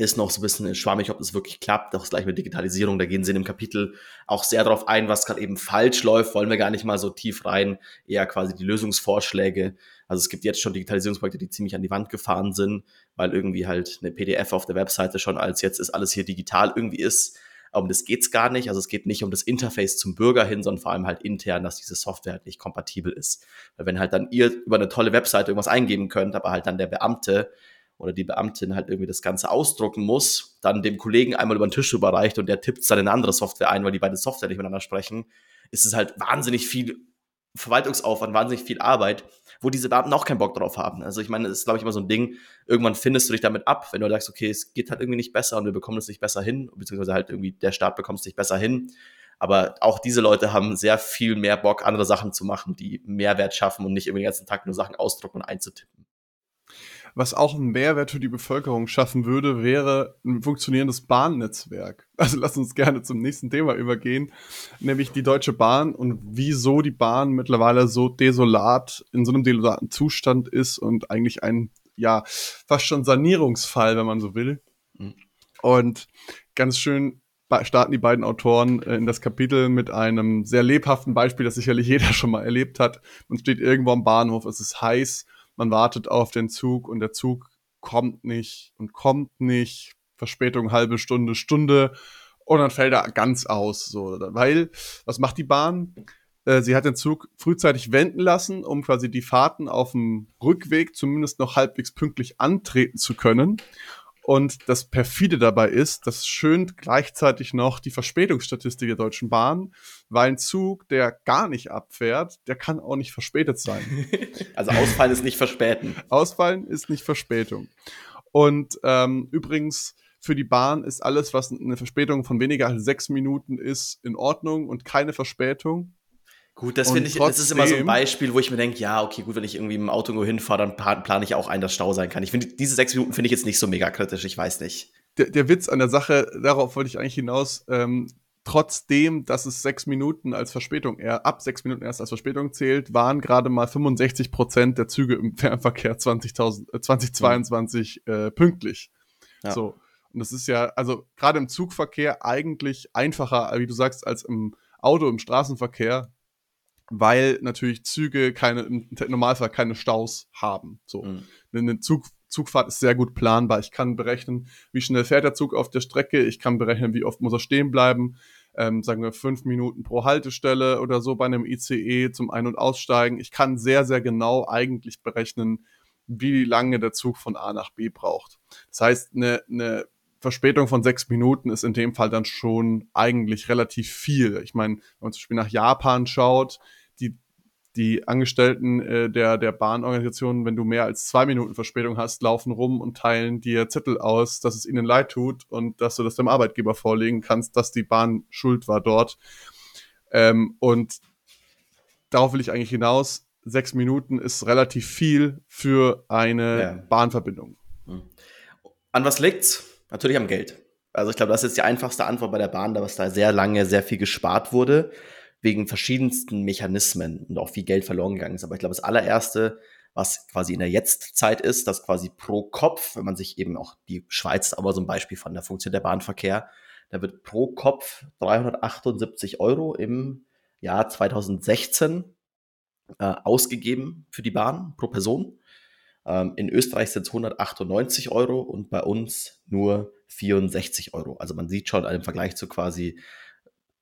S2: ist noch so ein bisschen schwammig, ob das wirklich klappt. Auch gleich mit Digitalisierung, da gehen sie in dem Kapitel auch sehr darauf ein, was gerade eben falsch läuft. Wollen wir gar nicht mal so tief rein, eher quasi die Lösungsvorschläge. Also es gibt jetzt schon Digitalisierungsprojekte, die ziemlich an die Wand gefahren sind, weil irgendwie halt eine PDF auf der Webseite schon als jetzt ist alles hier digital irgendwie ist. Um das geht's gar nicht. Also es geht nicht um das Interface zum Bürger hin, sondern vor allem halt intern, dass diese Software halt nicht kompatibel ist. Weil wenn halt dann ihr über eine tolle Webseite irgendwas eingeben könnt, aber halt dann der Beamte oder die Beamtin halt irgendwie das Ganze ausdrucken muss, dann dem Kollegen einmal über den Tisch überreicht und der tippt dann in eine andere Software ein, weil die beiden Software nicht miteinander sprechen, ist es halt wahnsinnig viel Verwaltungsaufwand, wahnsinnig viel Arbeit, wo diese Beamten auch keinen Bock drauf haben. Also ich meine, das ist, glaube ich, immer so ein Ding, irgendwann findest du dich damit ab, wenn du sagst, okay, es geht halt irgendwie nicht besser und wir bekommen es nicht besser hin, beziehungsweise halt irgendwie der Staat bekommt es nicht besser hin. Aber auch diese Leute haben sehr viel mehr Bock, andere Sachen zu machen, die Mehrwert schaffen und nicht irgendwie den ganzen Tag nur Sachen ausdrucken und einzutippen.
S1: Was auch einen Mehrwert für die Bevölkerung schaffen würde, wäre ein funktionierendes Bahnnetzwerk. Also lass uns gerne zum nächsten Thema übergehen, nämlich die Deutsche Bahn und wieso die Bahn mittlerweile so desolat, in so einem desolaten Zustand ist und eigentlich ein, ja, fast schon Sanierungsfall, wenn man so will. Mhm. Und ganz schön starten die beiden Autoren äh, in das Kapitel mit einem sehr lebhaften Beispiel, das sicherlich jeder schon mal erlebt hat. Man steht irgendwo am Bahnhof, es ist heiß man wartet auf den Zug und der Zug kommt nicht und kommt nicht. Verspätung halbe Stunde, Stunde und dann fällt er ganz aus. So, weil, was macht die Bahn? Äh, sie hat den Zug frühzeitig wenden lassen, um quasi die Fahrten auf dem Rückweg zumindest noch halbwegs pünktlich antreten zu können. Und das perfide dabei ist, das schönt gleichzeitig noch die Verspätungsstatistik der Deutschen Bahn, weil ein Zug, der gar nicht abfährt, der kann auch nicht verspätet sein.
S2: Also Ausfallen ist nicht Verspäten.
S1: Ausfallen ist nicht Verspätung. Und ähm, übrigens, für die Bahn ist alles, was eine Verspätung von weniger als sechs Minuten ist, in Ordnung und keine Verspätung.
S2: Gut, das finde ich, das ist immer so ein Beispiel, wo ich mir denke, ja, okay, gut, wenn ich irgendwie im Auto irgendwo hinfahre, dann plane ich auch ein, dass Stau sein kann. Ich finde, diese sechs Minuten finde ich jetzt nicht so mega kritisch, ich weiß nicht.
S1: Der, der Witz an der Sache, darauf wollte ich eigentlich hinaus, ähm, trotzdem, dass es sechs Minuten als Verspätung, eher ab sechs Minuten erst als Verspätung zählt, waren gerade mal 65 Prozent der Züge im Fernverkehr 20, äh, 2022 mhm. äh, pünktlich. Ja. So. Und das ist ja, also gerade im Zugverkehr eigentlich einfacher, wie du sagst, als im Auto, im Straßenverkehr, weil natürlich Züge keine, im Normalfall keine Staus haben. So. Mhm. Eine Zug, Zugfahrt ist sehr gut planbar. Ich kann berechnen, wie schnell fährt der Zug auf der Strecke. Ich kann berechnen, wie oft muss er stehen bleiben. Ähm, sagen wir fünf Minuten pro Haltestelle oder so bei einem ICE zum Ein- und Aussteigen. Ich kann sehr, sehr genau eigentlich berechnen, wie lange der Zug von A nach B braucht. Das heißt, eine, eine Verspätung von sechs Minuten ist in dem Fall dann schon eigentlich relativ viel. Ich meine, wenn man zum Beispiel nach Japan schaut, die Angestellten äh, der, der Bahnorganisation, wenn du mehr als zwei Minuten Verspätung hast, laufen rum und teilen dir Zettel aus, dass es ihnen leid tut und dass du das dem Arbeitgeber vorlegen kannst, dass die Bahn schuld war dort. Ähm, und darauf will ich eigentlich hinaus. Sechs Minuten ist relativ viel für eine ja. Bahnverbindung. Hm.
S2: An was liegt's? Natürlich am Geld. Also ich glaube, das ist die einfachste Antwort bei der Bahn, da was da sehr lange sehr viel gespart wurde wegen verschiedensten Mechanismen und auch viel Geld verloren gegangen ist. Aber ich glaube, das allererste, was quasi in der Jetztzeit ist, dass quasi pro Kopf, wenn man sich eben auch die Schweiz aber so ein Beispiel von der Funktion der Bahnverkehr, da wird pro Kopf 378 Euro im Jahr 2016 äh, ausgegeben für die Bahn pro Person. Ähm, in Österreich sind es 198 Euro und bei uns nur 64 Euro. Also man sieht schon einen Vergleich zu quasi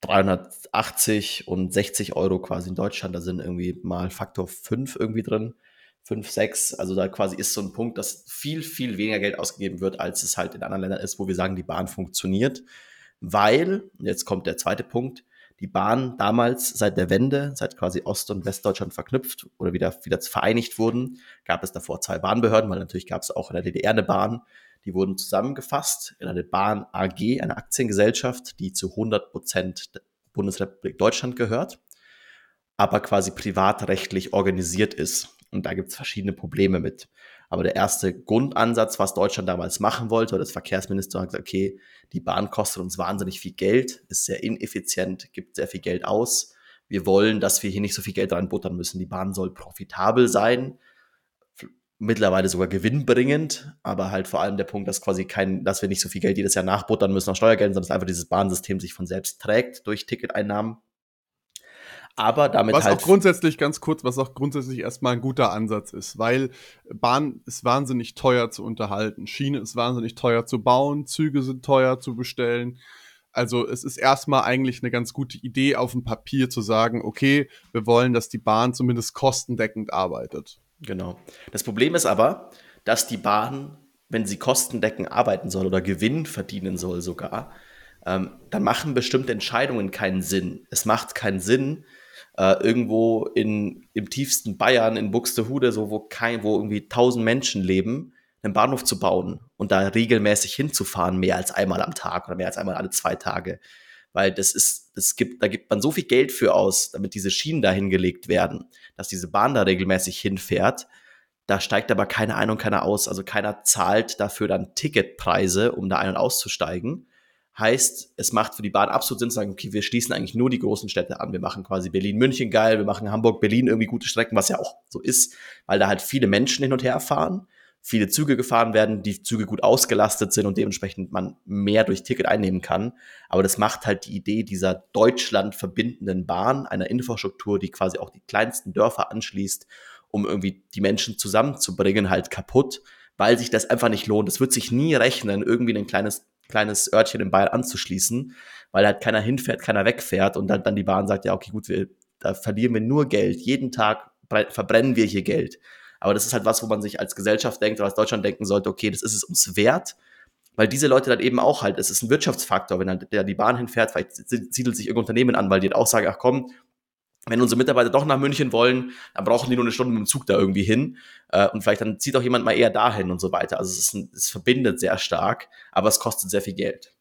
S2: 380 und 60 Euro quasi in Deutschland. Da sind irgendwie mal Faktor 5 irgendwie drin. 5, 6. Also da quasi ist so ein Punkt, dass viel, viel weniger Geld ausgegeben wird, als es halt in anderen Ländern ist, wo wir sagen, die Bahn funktioniert. Weil, jetzt kommt der zweite Punkt, die Bahn damals seit der Wende, seit quasi Ost- und Westdeutschland verknüpft oder wieder, wieder vereinigt wurden, gab es davor zwei Bahnbehörden, weil natürlich gab es auch in der DDR eine Bahn, die wurden zusammengefasst in eine Bahn AG, eine Aktiengesellschaft, die zu 100 Prozent Bundesrepublik Deutschland gehört, aber quasi privatrechtlich organisiert ist. Und da gibt es verschiedene Probleme mit. Aber der erste Grundansatz, was Deutschland damals machen wollte, oder das Verkehrsminister hat gesagt, okay, die Bahn kostet uns wahnsinnig viel Geld, ist sehr ineffizient, gibt sehr viel Geld aus. Wir wollen, dass wir hier nicht so viel Geld reinbuttern müssen. Die Bahn soll profitabel sein mittlerweile sogar gewinnbringend, aber halt vor allem der Punkt, dass quasi kein, dass wir nicht so viel Geld jedes Jahr nachbuttern müssen aus Steuergeldern, sondern dass einfach dieses Bahnsystem sich von selbst trägt durch Ticketeinnahmen. Aber damit
S1: was
S2: halt.
S1: auch grundsätzlich, ganz kurz, was auch grundsätzlich erstmal ein guter Ansatz ist, weil Bahn ist wahnsinnig teuer zu unterhalten. Schiene ist wahnsinnig teuer zu bauen, Züge sind teuer zu bestellen. Also es ist erstmal eigentlich eine ganz gute Idee auf dem Papier zu sagen, okay, wir wollen, dass die Bahn zumindest kostendeckend arbeitet.
S2: Genau. Das Problem ist aber, dass die Bahn, wenn sie kostendeckend arbeiten soll oder Gewinn verdienen soll sogar, ähm, dann machen bestimmte Entscheidungen keinen Sinn. Es macht keinen Sinn, äh, irgendwo in, im tiefsten Bayern, in Buxtehude, so wo, kein, wo irgendwie tausend Menschen leben, einen Bahnhof zu bauen und da regelmäßig hinzufahren, mehr als einmal am Tag oder mehr als einmal alle zwei Tage weil das ist, das gibt, da gibt man so viel Geld für aus, damit diese Schienen da hingelegt werden, dass diese Bahn da regelmäßig hinfährt. Da steigt aber keiner ein und keiner aus. Also keiner zahlt dafür dann Ticketpreise, um da ein- und auszusteigen. Heißt, es macht für die Bahn absolut Sinn zu sagen, okay, wir schließen eigentlich nur die großen Städte an. Wir machen quasi Berlin-München geil, wir machen Hamburg-Berlin irgendwie gute Strecken, was ja auch so ist, weil da halt viele Menschen hin und her fahren viele Züge gefahren werden, die Züge gut ausgelastet sind und dementsprechend man mehr durch Ticket einnehmen kann. Aber das macht halt die Idee dieser Deutschland verbindenden Bahn, einer Infrastruktur, die quasi auch die kleinsten Dörfer anschließt, um irgendwie die Menschen zusammenzubringen, halt kaputt, weil sich das einfach nicht lohnt. Es wird sich nie rechnen, irgendwie ein kleines, kleines Örtchen in Bayern anzuschließen, weil halt keiner hinfährt, keiner wegfährt und dann, dann die Bahn sagt, ja, okay, gut, wir, da verlieren wir nur Geld. Jeden Tag verbrennen wir hier Geld. Aber das ist halt was, wo man sich als Gesellschaft denkt oder als Deutschland denken sollte, okay, das ist es uns wert, weil diese Leute dann eben auch halt, es ist ein Wirtschaftsfaktor, wenn dann der die Bahn hinfährt, vielleicht siedelt sich irgendein Unternehmen an, weil die auch sagen, ach komm, wenn unsere Mitarbeiter doch nach München wollen, dann brauchen die nur eine Stunde mit dem Zug da irgendwie hin. Äh, und vielleicht dann zieht auch jemand mal eher dahin und so weiter. Also es, ist ein, es verbindet sehr stark, aber es kostet sehr viel Geld.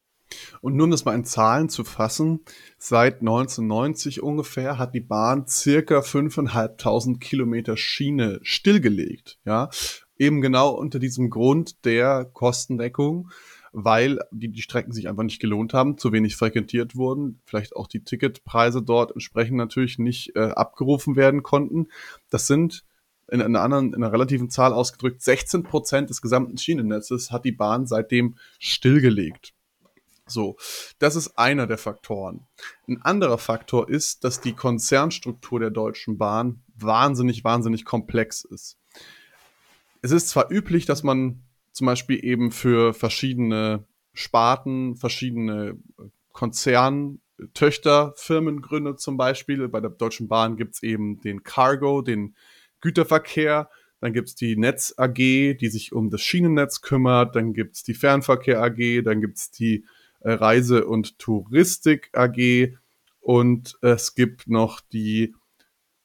S1: Und nur um das mal in Zahlen zu fassen, seit 1990 ungefähr hat die Bahn circa 5.500 Kilometer Schiene stillgelegt. Ja, eben genau unter diesem Grund der Kostendeckung weil die, die Strecken sich einfach nicht gelohnt haben, zu wenig frequentiert wurden, vielleicht auch die Ticketpreise dort entsprechend natürlich nicht äh, abgerufen werden konnten. Das sind in einer anderen, in einer relativen Zahl ausgedrückt, 16 Prozent des gesamten Schienennetzes hat die Bahn seitdem stillgelegt. So, das ist einer der Faktoren. Ein anderer Faktor ist, dass die Konzernstruktur der Deutschen Bahn wahnsinnig, wahnsinnig komplex ist. Es ist zwar üblich, dass man zum Beispiel eben für verschiedene Sparten, verschiedene Konzerntöchterfirmen gründet zum Beispiel. Bei der Deutschen Bahn gibt es eben den Cargo, den Güterverkehr. Dann gibt es die Netz AG, die sich um das Schienennetz kümmert. Dann gibt es die Fernverkehr AG. Dann gibt es die äh, Reise- und Touristik AG. Und es gibt noch die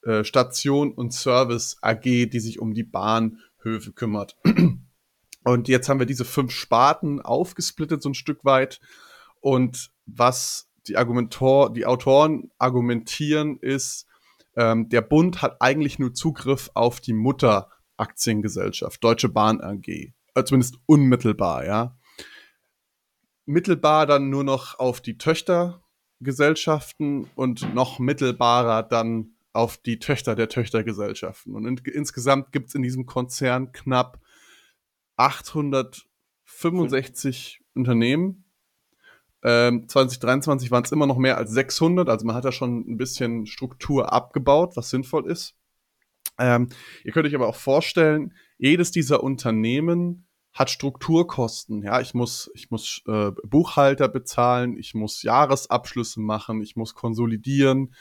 S1: äh, Station und Service AG, die sich um die Bahnhöfe kümmert. Und jetzt haben wir diese fünf Sparten aufgesplittet so ein Stück weit. Und was die Argumentor, die Autoren argumentieren, ist, ähm, der Bund hat eigentlich nur Zugriff auf die Mutteraktiengesellschaft, Deutsche Bahn AG. Äh, zumindest unmittelbar, ja. Mittelbar dann nur noch auf die Töchtergesellschaften und noch mittelbarer dann auf die Töchter der Töchtergesellschaften. Und in, insgesamt gibt es in diesem Konzern knapp 865 mhm. Unternehmen. Ähm, 2023 waren es immer noch mehr als 600, also man hat da schon ein bisschen Struktur abgebaut, was sinnvoll ist. Ähm, ihr könnt euch aber auch vorstellen, jedes dieser Unternehmen hat Strukturkosten. Ja, ich muss, ich muss äh, Buchhalter bezahlen, ich muss Jahresabschlüsse machen, ich muss konsolidieren.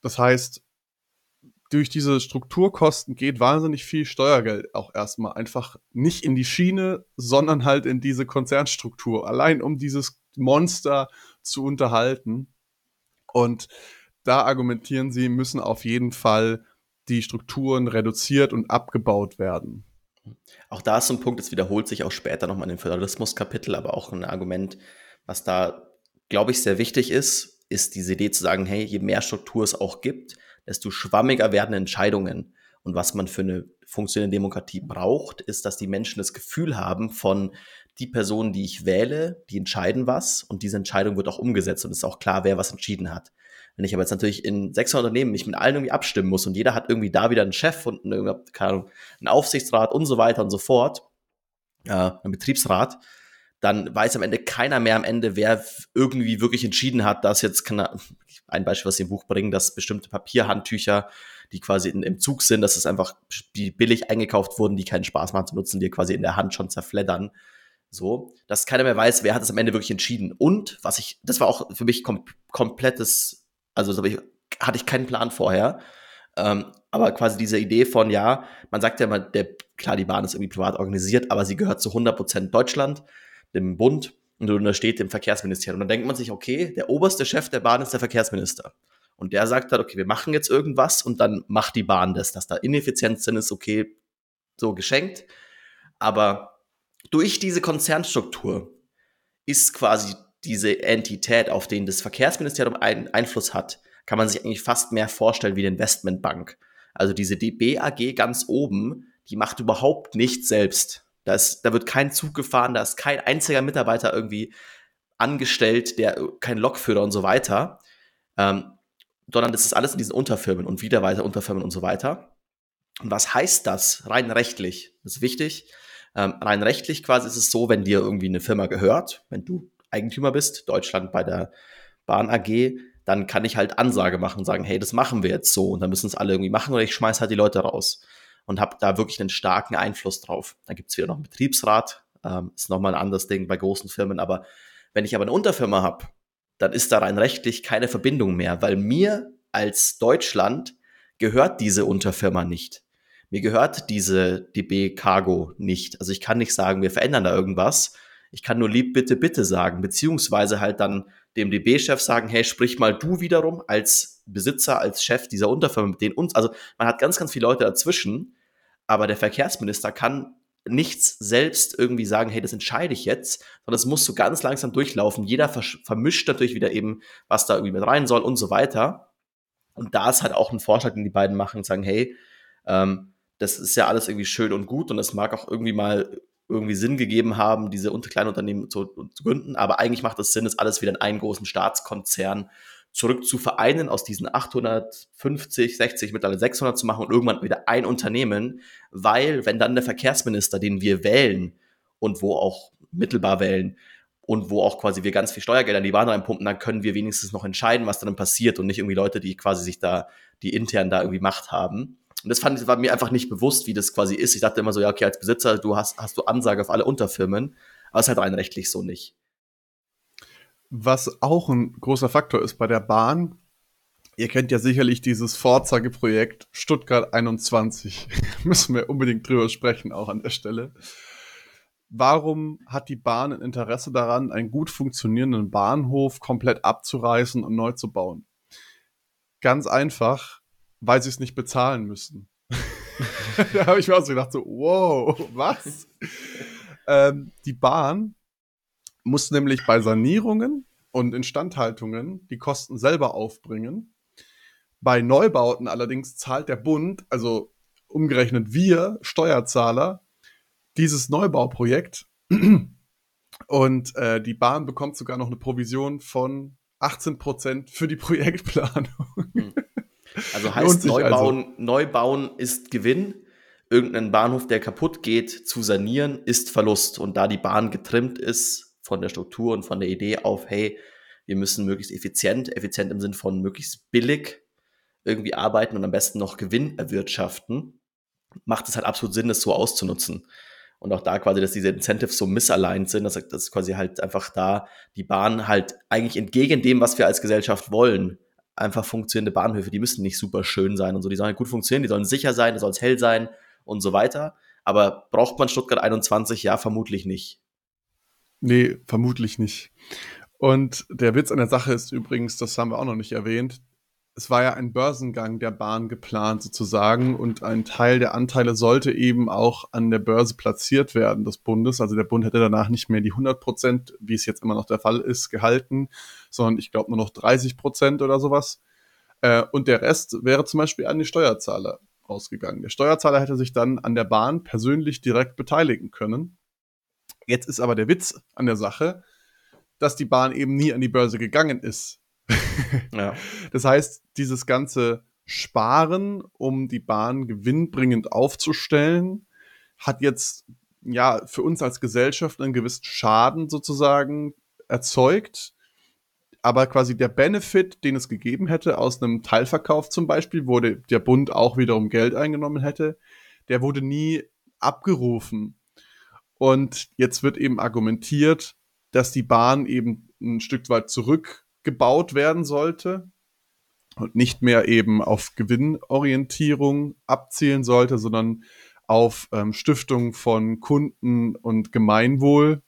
S1: Das heißt, durch diese Strukturkosten geht wahnsinnig viel Steuergeld auch erstmal einfach nicht in die Schiene, sondern halt in diese Konzernstruktur, allein um dieses Monster zu unterhalten. Und da argumentieren sie, müssen auf jeden Fall die Strukturen reduziert und abgebaut werden.
S2: Auch da ist ein Punkt, das wiederholt sich auch später nochmal in dem Föderalismus-Kapitel, aber auch ein Argument, was da, glaube ich, sehr wichtig ist, ist diese Idee zu sagen, hey, je mehr Struktur es auch gibt, desto schwammiger werden Entscheidungen. Und was man für eine funktionierende Demokratie braucht, ist, dass die Menschen das Gefühl haben von die Personen, die ich wähle, die entscheiden was und diese Entscheidung wird auch umgesetzt und es ist auch klar, wer was entschieden hat. Wenn ich aber jetzt natürlich in 600 Unternehmen mich mit allen irgendwie abstimmen muss und jeder hat irgendwie da wieder einen Chef und einen, keine Ahnung, einen Aufsichtsrat und so weiter und so fort, äh, einen Betriebsrat, dann weiß am Ende keiner mehr am Ende, wer irgendwie wirklich entschieden hat, dass jetzt, ein Beispiel, was sie im Buch bringen, dass bestimmte Papierhandtücher, die quasi in, im Zug sind, dass es einfach, billig eingekauft wurden, die keinen Spaß machen zu nutzen, die quasi in der Hand schon zerfleddern. So, dass keiner mehr weiß, wer hat es am Ende wirklich entschieden. Und was ich, das war auch für mich kom komplettes, also das ich, hatte ich keinen Plan vorher. Ähm, aber quasi diese Idee von, ja, man sagt ja immer, der, klar, die Bahn ist irgendwie privat organisiert, aber sie gehört zu 100% Deutschland dem Bund und da steht dem Verkehrsministerium. Und dann denkt man sich, okay, der oberste Chef der Bahn ist der Verkehrsminister. Und der sagt halt, okay, wir machen jetzt irgendwas und dann macht die Bahn das. Dass da Ineffizienz drin ist, okay, so geschenkt. Aber durch diese Konzernstruktur ist quasi diese Entität, auf den das Verkehrsministerium einen Einfluss hat, kann man sich eigentlich fast mehr vorstellen wie eine Investmentbank. Also diese DB ganz oben, die macht überhaupt nichts selbst. Da, ist, da wird kein Zug gefahren, da ist kein einziger Mitarbeiter irgendwie angestellt, der kein Lokführer und so weiter. Ähm, sondern das ist alles in diesen Unterfirmen und wieder weiter Unterfirmen und so weiter. Und was heißt das rein rechtlich? Das ist wichtig. Ähm, rein rechtlich quasi ist es so, wenn dir irgendwie eine Firma gehört, wenn du Eigentümer bist, Deutschland bei der Bahn AG, dann kann ich halt Ansage machen und sagen, hey, das machen wir jetzt so und dann müssen es alle irgendwie machen oder ich schmeiß halt die Leute raus und habe da wirklich einen starken Einfluss drauf. Dann gibt es wieder noch einen Betriebsrat, ähm, ist nochmal ein anderes Ding bei großen Firmen, aber wenn ich aber eine Unterfirma habe, dann ist da rein rechtlich keine Verbindung mehr, weil mir als Deutschland gehört diese Unterfirma nicht. Mir gehört diese DB Cargo nicht. Also ich kann nicht sagen, wir verändern da irgendwas. Ich kann nur lieb, bitte, bitte sagen, beziehungsweise halt dann dem DB-Chef sagen, hey, sprich mal du wiederum als Besitzer, als Chef dieser Unterfirma mit denen uns. Also man hat ganz, ganz viele Leute dazwischen, aber der Verkehrsminister kann nichts selbst irgendwie sagen, hey, das entscheide ich jetzt, sondern es muss so ganz langsam durchlaufen. Jeder vermischt natürlich wieder eben, was da irgendwie mit rein soll und so weiter. Und da ist halt auch ein Vorschlag, den die beiden machen und sagen, hey, ähm, das ist ja alles irgendwie schön und gut und es mag auch irgendwie mal irgendwie Sinn gegeben haben, diese kleinen Unternehmen zu, zu, gründen, aber eigentlich macht es Sinn, das alles wieder in einen großen Staatskonzern zurück zu vereinen, aus diesen 850, 60, mittlerweile 600 zu machen und irgendwann wieder ein Unternehmen, weil wenn dann der Verkehrsminister, den wir wählen und wo auch mittelbar wählen und wo auch quasi wir ganz viel Steuergelder in die Bahn reinpumpen, dann können wir wenigstens noch entscheiden, was dann passiert und nicht irgendwie Leute, die quasi sich da, die intern da irgendwie Macht haben. Und das fand, war mir einfach nicht bewusst, wie das quasi ist. Ich dachte immer so, ja, okay, als Besitzer, du hast, hast du Ansage auf alle Unterfirmen, aber es ist halt rein rechtlich so nicht.
S1: Was auch ein großer Faktor ist bei der Bahn, ihr kennt ja sicherlich dieses Vorzeigeprojekt Stuttgart 21. Müssen wir unbedingt drüber sprechen, auch an der Stelle. Warum hat die Bahn ein Interesse daran, einen gut funktionierenden Bahnhof komplett abzureißen und neu zu bauen? Ganz einfach, weil sie es nicht bezahlen müssen. da habe ich mir auch so gedacht, so, wow, was? ähm, die Bahn muss nämlich bei Sanierungen und Instandhaltungen die Kosten selber aufbringen. Bei Neubauten allerdings zahlt der Bund, also umgerechnet wir Steuerzahler, dieses Neubauprojekt. Und äh, die Bahn bekommt sogar noch eine Provision von 18 Prozent für die Projektplanung. Hm.
S2: Also heißt Neubauen, also. Neubauen ist Gewinn. Irgendein Bahnhof, der kaputt geht, zu sanieren, ist Verlust. Und da die Bahn getrimmt ist von der Struktur und von der Idee auf, hey, wir müssen möglichst effizient, effizient im Sinn von möglichst billig irgendwie arbeiten und am besten noch Gewinn erwirtschaften, macht es halt absolut Sinn, das so auszunutzen. Und auch da quasi, dass diese Incentives so misaligned sind, dass, dass quasi halt einfach da die Bahn halt eigentlich entgegen dem, was wir als Gesellschaft wollen, einfach funktionierende Bahnhöfe, die müssen nicht super schön sein und so, die sollen gut funktionieren, die sollen sicher sein, die sollen hell sein und so weiter. Aber braucht man Stuttgart 21? Ja, vermutlich nicht.
S1: Nee, vermutlich nicht. Und der Witz an der Sache ist übrigens, das haben wir auch noch nicht erwähnt, es war ja ein Börsengang der Bahn geplant sozusagen und ein Teil der Anteile sollte eben auch an der Börse platziert werden des Bundes. Also der Bund hätte danach nicht mehr die 100 Prozent, wie es jetzt immer noch der Fall ist, gehalten, sondern ich glaube nur noch 30 Prozent oder sowas. Äh, und der Rest wäre zum Beispiel an die Steuerzahler ausgegangen. Der Steuerzahler hätte sich dann an der Bahn persönlich direkt beteiligen können. Jetzt ist aber der Witz an der Sache, dass die Bahn eben nie an die Börse gegangen ist. ja. Das heißt, dieses ganze Sparen, um die Bahn gewinnbringend aufzustellen, hat jetzt ja für uns als Gesellschaft einen gewissen Schaden sozusagen erzeugt. Aber quasi der Benefit, den es gegeben hätte aus einem Teilverkauf zum Beispiel, wo der Bund auch wiederum Geld eingenommen hätte, der wurde nie abgerufen. Und jetzt wird eben argumentiert, dass die Bahn eben ein Stück weit zurückgebaut werden sollte und nicht mehr eben auf Gewinnorientierung abzielen sollte, sondern auf ähm, Stiftung von Kunden und Gemeinwohl,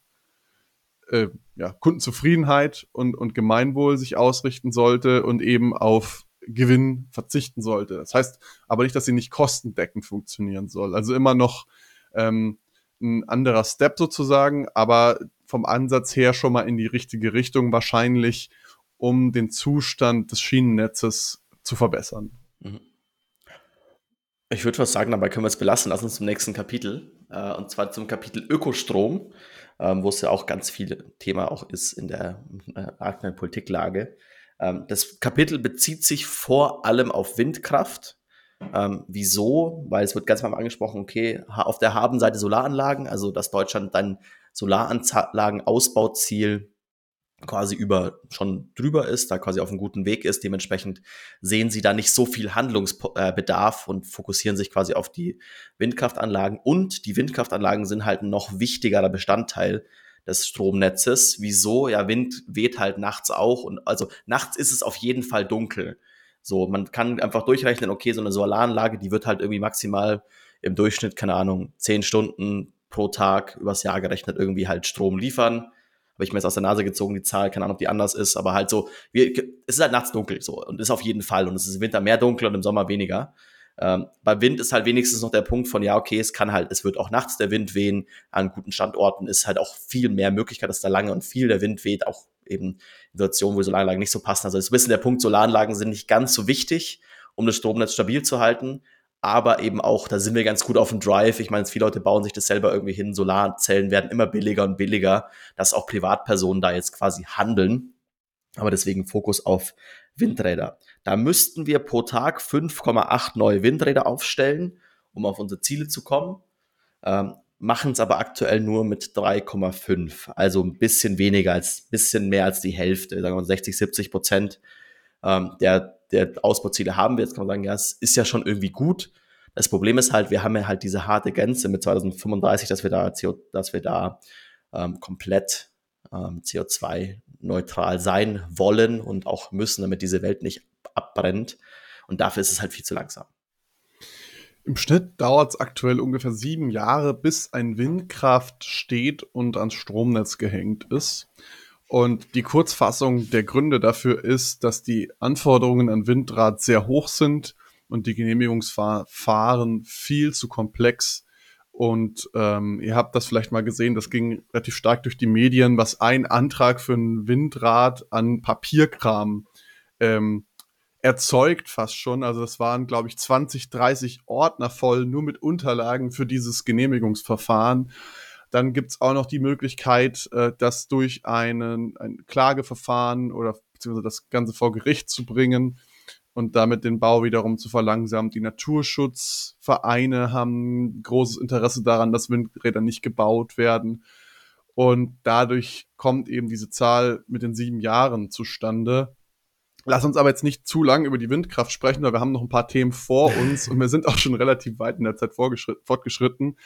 S1: äh, ja, Kundenzufriedenheit und, und Gemeinwohl sich ausrichten sollte und eben auf Gewinn verzichten sollte. Das heißt aber nicht, dass sie nicht kostendeckend funktionieren soll. Also immer noch ähm, ein anderer Step sozusagen, aber vom Ansatz her schon mal in die richtige Richtung wahrscheinlich, um den Zustand des Schienennetzes zu verbessern. Mhm.
S2: Ich würde fast sagen, dabei können wir es belassen. Lass uns zum nächsten Kapitel. Äh, und zwar zum Kapitel Ökostrom, ähm, wo es ja auch ganz viel Thema auch ist in der äh, aktuellen Politiklage. Ähm, das Kapitel bezieht sich vor allem auf Windkraft. Ähm, wieso? Weil es wird ganz mal angesprochen, okay, auf der Habenseite Solaranlagen, also dass Deutschland dann Solaranlagen-Ausbauziel quasi über schon drüber ist, da quasi auf einem guten Weg ist. Dementsprechend sehen sie da nicht so viel Handlungsbedarf und fokussieren sich quasi auf die Windkraftanlagen. Und die Windkraftanlagen sind halt ein noch wichtigerer Bestandteil des Stromnetzes. Wieso? Ja, Wind weht halt nachts auch und also nachts ist es auf jeden Fall dunkel. So, man kann einfach durchrechnen, okay, so eine Solaranlage, die wird halt irgendwie maximal im Durchschnitt, keine Ahnung, zehn Stunden pro Tag übers Jahr gerechnet irgendwie halt Strom liefern. Habe ich mir jetzt aus der Nase gezogen, die Zahl, keine Ahnung, ob die anders ist, aber halt so, wir, es ist halt nachts dunkel so und ist auf jeden Fall und es ist im Winter mehr dunkel und im Sommer weniger. Ähm, bei Wind ist halt wenigstens noch der Punkt von, ja, okay, es kann halt, es wird auch nachts der Wind wehen. An guten Standorten ist halt auch viel mehr Möglichkeit, dass da lange und viel der Wind weht, auch eben in Situationen, wo Solaranlagen nicht so passen. Also ist ein bisschen der Punkt, Solaranlagen sind nicht ganz so wichtig, um das Stromnetz stabil zu halten. Aber eben auch, da sind wir ganz gut auf dem Drive. Ich meine, viele Leute bauen sich das selber irgendwie hin. Solarzellen werden immer billiger und billiger, dass auch Privatpersonen da jetzt quasi handeln. Aber deswegen Fokus auf Windräder. Da müssten wir pro Tag 5,8 neue Windräder aufstellen, um auf unsere Ziele zu kommen. Ähm, machen es aber aktuell nur mit 3,5, also ein bisschen weniger als, bisschen mehr als die Hälfte, sagen wir 60, 70 Prozent ähm, der, der Ausbauziele haben wir. Jetzt kann man sagen, ja, es ist ja schon irgendwie gut. Das Problem ist halt, wir haben ja halt diese harte Grenze mit 2035, dass wir da, CO, dass wir da ähm, komplett ähm, CO2-neutral sein wollen und auch müssen, damit diese Welt nicht abbrennt. Und dafür ist es halt viel zu langsam.
S1: Im Schnitt dauert es aktuell ungefähr sieben Jahre, bis ein Windkraft steht und ans Stromnetz gehängt ist. Und die Kurzfassung der Gründe dafür ist, dass die Anforderungen an Windrad sehr hoch sind und die Genehmigungsverfahren viel zu komplex und ähm, ihr habt das vielleicht mal gesehen, das ging relativ stark durch die Medien, was ein Antrag für ein Windrad an Papierkram ähm, erzeugt fast schon. Also das waren, glaube ich, 20, 30 Ordner voll, nur mit Unterlagen für dieses Genehmigungsverfahren. Dann gibt's auch noch die Möglichkeit, äh, das durch einen, ein Klageverfahren oder beziehungsweise das Ganze vor Gericht zu bringen und damit den Bau wiederum zu verlangsamen. Die Naturschutzvereine haben großes Interesse daran, dass Windräder nicht gebaut werden. Und dadurch kommt eben diese Zahl mit den sieben Jahren zustande. Lass uns aber jetzt nicht zu lang über die Windkraft sprechen, weil wir haben noch ein paar Themen vor uns und wir sind auch schon relativ weit in der Zeit fortgeschritten.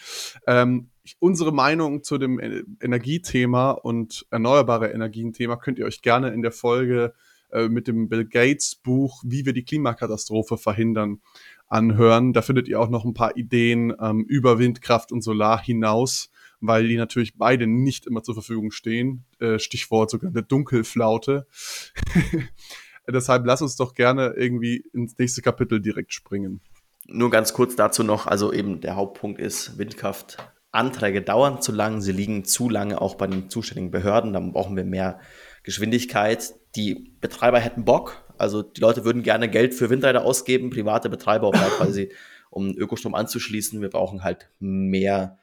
S1: Ähm, unsere Meinung zu dem Energiethema und erneuerbare Energien-Thema könnt ihr euch gerne in der Folge äh, mit dem Bill Gates Buch Wie wir die Klimakatastrophe verhindern anhören. Da findet ihr auch noch ein paar Ideen ähm, über Windkraft und Solar hinaus, weil die natürlich beide nicht immer zur Verfügung stehen. Äh, Stichwort sogar eine Dunkelflaute. Deshalb lass uns doch gerne irgendwie ins nächste Kapitel direkt springen.
S2: Nur ganz kurz dazu noch, also eben der Hauptpunkt ist, Windkraft Anträge dauern zu lang, sie liegen zu lange auch bei den zuständigen Behörden, dann brauchen wir mehr Geschwindigkeit. Die Betreiber hätten Bock, also die Leute würden gerne Geld für Windräder ausgeben, private Betreiber, um halt quasi um Ökostrom anzuschließen. Wir brauchen halt mehr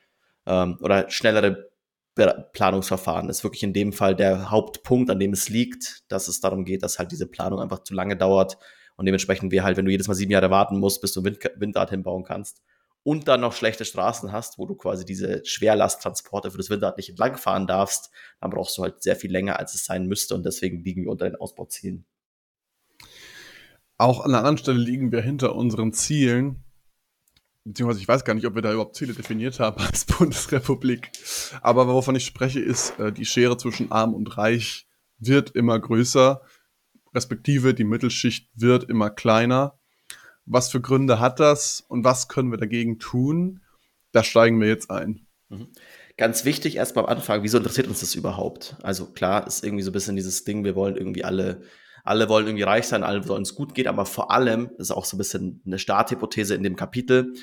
S2: ähm, oder schnellere Planungsverfahren. Das ist wirklich in dem Fall der Hauptpunkt, an dem es liegt, dass es darum geht, dass halt diese Planung einfach zu lange dauert und dementsprechend wir halt, wenn du jedes Mal sieben Jahre warten musst, bis du Wind Windrad hinbauen kannst, und dann noch schlechte Straßen hast, wo du quasi diese Schwerlasttransporte für das Windrad nicht entlangfahren darfst, dann brauchst du halt sehr viel länger, als es sein müsste und deswegen liegen wir unter den Ausbauzielen.
S1: Auch an einer anderen Stelle liegen wir hinter unseren Zielen, beziehungsweise ich weiß gar nicht, ob wir da überhaupt Ziele definiert haben als Bundesrepublik. Aber wovon ich spreche, ist, äh, die Schere zwischen arm und reich wird immer größer, respektive die Mittelschicht wird immer kleiner was für Gründe hat das und was können wir dagegen tun? Da steigen wir jetzt ein.
S2: Mhm. Ganz wichtig erstmal am Anfang, wieso interessiert uns das überhaupt? Also klar, ist irgendwie so ein bisschen dieses Ding, wir wollen irgendwie alle, alle wollen irgendwie reich sein, alle wollen es gut geht, aber vor allem, das ist auch so ein bisschen eine Starthypothese in dem Kapitel,